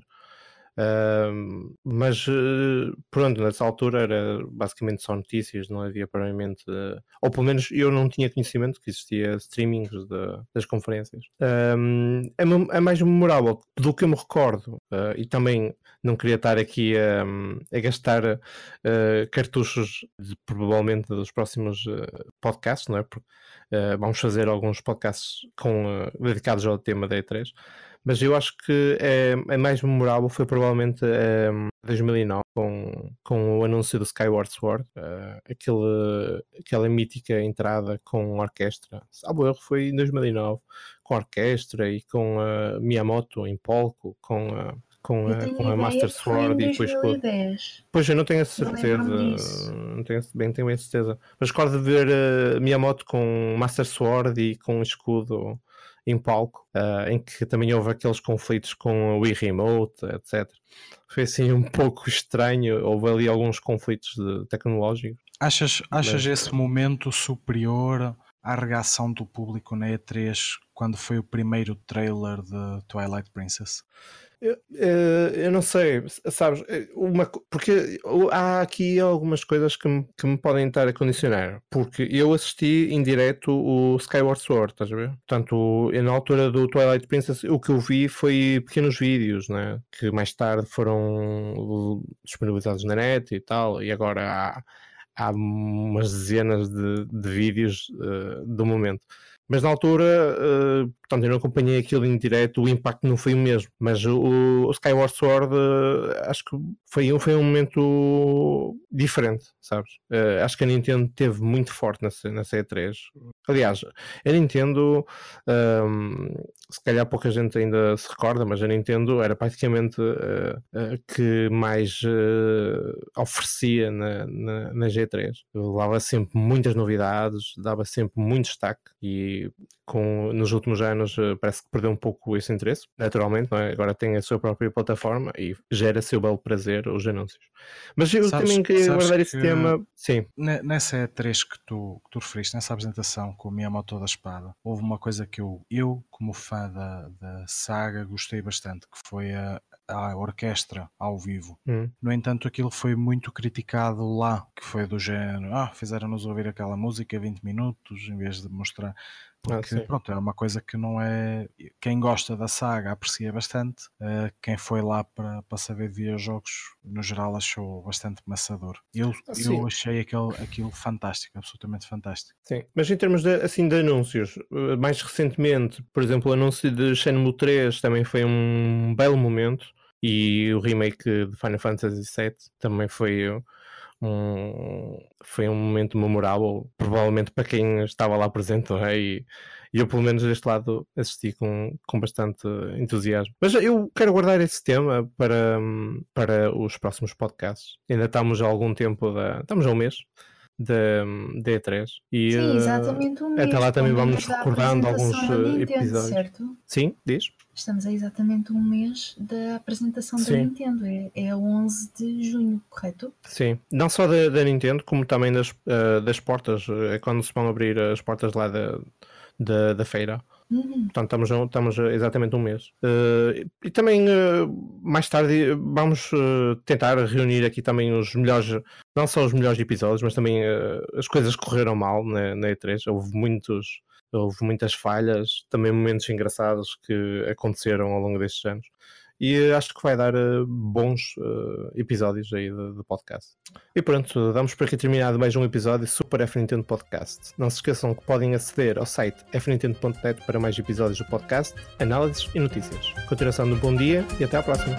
Uh, mas uh, pronto, nessa altura era basicamente só notícias, não havia provavelmente, uh, ou pelo menos eu não tinha conhecimento que existia streamings de, das conferências. É, é, mais memorável do que eu me recordo, ah, e também não queria estar aqui a, a gastar cartuchos de, provavelmente dos próximos podcasts, não é? Porque vamos fazer alguns podcasts com, dedicados ao tema da E3 mas eu acho que é, é mais memorável foi provavelmente é, 2009 com, com o anúncio do Skyward Sword, uh, aquele, aquela mítica entrada com orquestra. Salvo erro, foi em 2009 com orquestra e com a Miyamoto em palco, com a com a, com a Master Sword e depois com. Pois eu não tenho a certeza, não, não tenho, bem tenho a certeza. Mas recordo de ver uh, Miyamoto com Master Sword e com escudo em palco, uh, em que também houve aqueles conflitos com o Wii Remote, etc. Foi assim um pouco estranho, houve ali alguns conflitos de, tecnológicos. Achas, achas Mas... esse momento superior à reação do público na E3 quando foi o primeiro trailer de Twilight Princess? Eu, eh, eu, não sei, sabes, eh, uma, porque há aqui algumas coisas que me, que me podem estar a condicionar, porque eu assisti em direto o Skyward Sword, estás a ver? Portanto, na altura do Twilight Princess, o que eu vi foi pequenos vídeos, né? que mais tarde foram disponibilizados na net e tal, e agora há, há umas dezenas de, de vídeos uh, do momento. Mas na altura portanto eu não acompanhei aquilo em direto, o impacto não foi o mesmo, mas o, o Skyward Sword uh, acho que foi, foi um momento diferente, sabes? Uh, acho que a Nintendo teve muito forte nessa E3. Aliás, a Nintendo, um, se calhar pouca gente ainda se recorda, mas a Nintendo era praticamente uh, que mais oferecia na, na, na G3. Dava sempre muitas novidades, dava sempre muito destaque e com, nos últimos anos parece que perdeu um pouco esse interesse, naturalmente, é? agora tem a sua própria plataforma e gera seu belo prazer os anúncios. Mas eu sabes, também queria guardar esse tema. Sim. Nessa E3 que tu, que tu referiste, nessa apresentação com o Miyamoto da Espada, houve uma coisa que eu, eu como fã da, da saga, gostei bastante, que foi a, a orquestra ao vivo. Hum. No entanto, aquilo foi muito criticado lá, que foi do género, ah, fizeram-nos ouvir aquela música 20 minutos em vez de mostrar. Ah, Porque, ah, pronto, é uma coisa que não é. Quem gosta da saga aprecia bastante. Uh, quem foi lá para, para saber de videojogos, no geral, achou bastante maçador. Eu, ah, eu achei aquilo, aquilo fantástico, absolutamente fantástico. Sim, mas em termos de, assim, de anúncios, eh, mais recentemente, por exemplo, o anúncio de Shenmue 3 também foi um belo momento. E o remake de Final Fantasy VII também foi um, foi um momento memorável, provavelmente para quem estava lá presente, é? e, e, eu, pelo menos deste lado, assisti com, com bastante entusiasmo. Mas eu quero guardar esse tema para, para os próximos podcasts. Ainda estamos há algum tempo, da, estamos há um mês da, da E3. E, Sim, eh, exatamente um mês. Até lá também vamos recordando alguns eh, episódios. Certo? Sim, diz. Estamos a exatamente um mês da apresentação Sim. da Nintendo, é, é 11 de junho, correto? Sim, não só da, da Nintendo, como também das, uh, das portas, é quando se vão abrir as portas lá da, da, da feira. Uhum. Portanto, estamos, estamos exatamente um mês. Uh, e também, uh, mais tarde, vamos uh, tentar reunir aqui também os melhores, não só os melhores episódios, mas também as coisas que correram mal na, na E3. Houve muitos houve muitas falhas, também momentos engraçados que aconteceram ao longo destes anos. E acho que vai dar uh, bons uh, episódios aí de, podcast. E pronto, damos por aqui terminado mais um episódio Super F Nintendo Podcast. Não se esqueçam que podem aceder ao site fnintendo.net para mais episódios do podcast, análises e notícias. Continuação de um bom dia e até à próxima.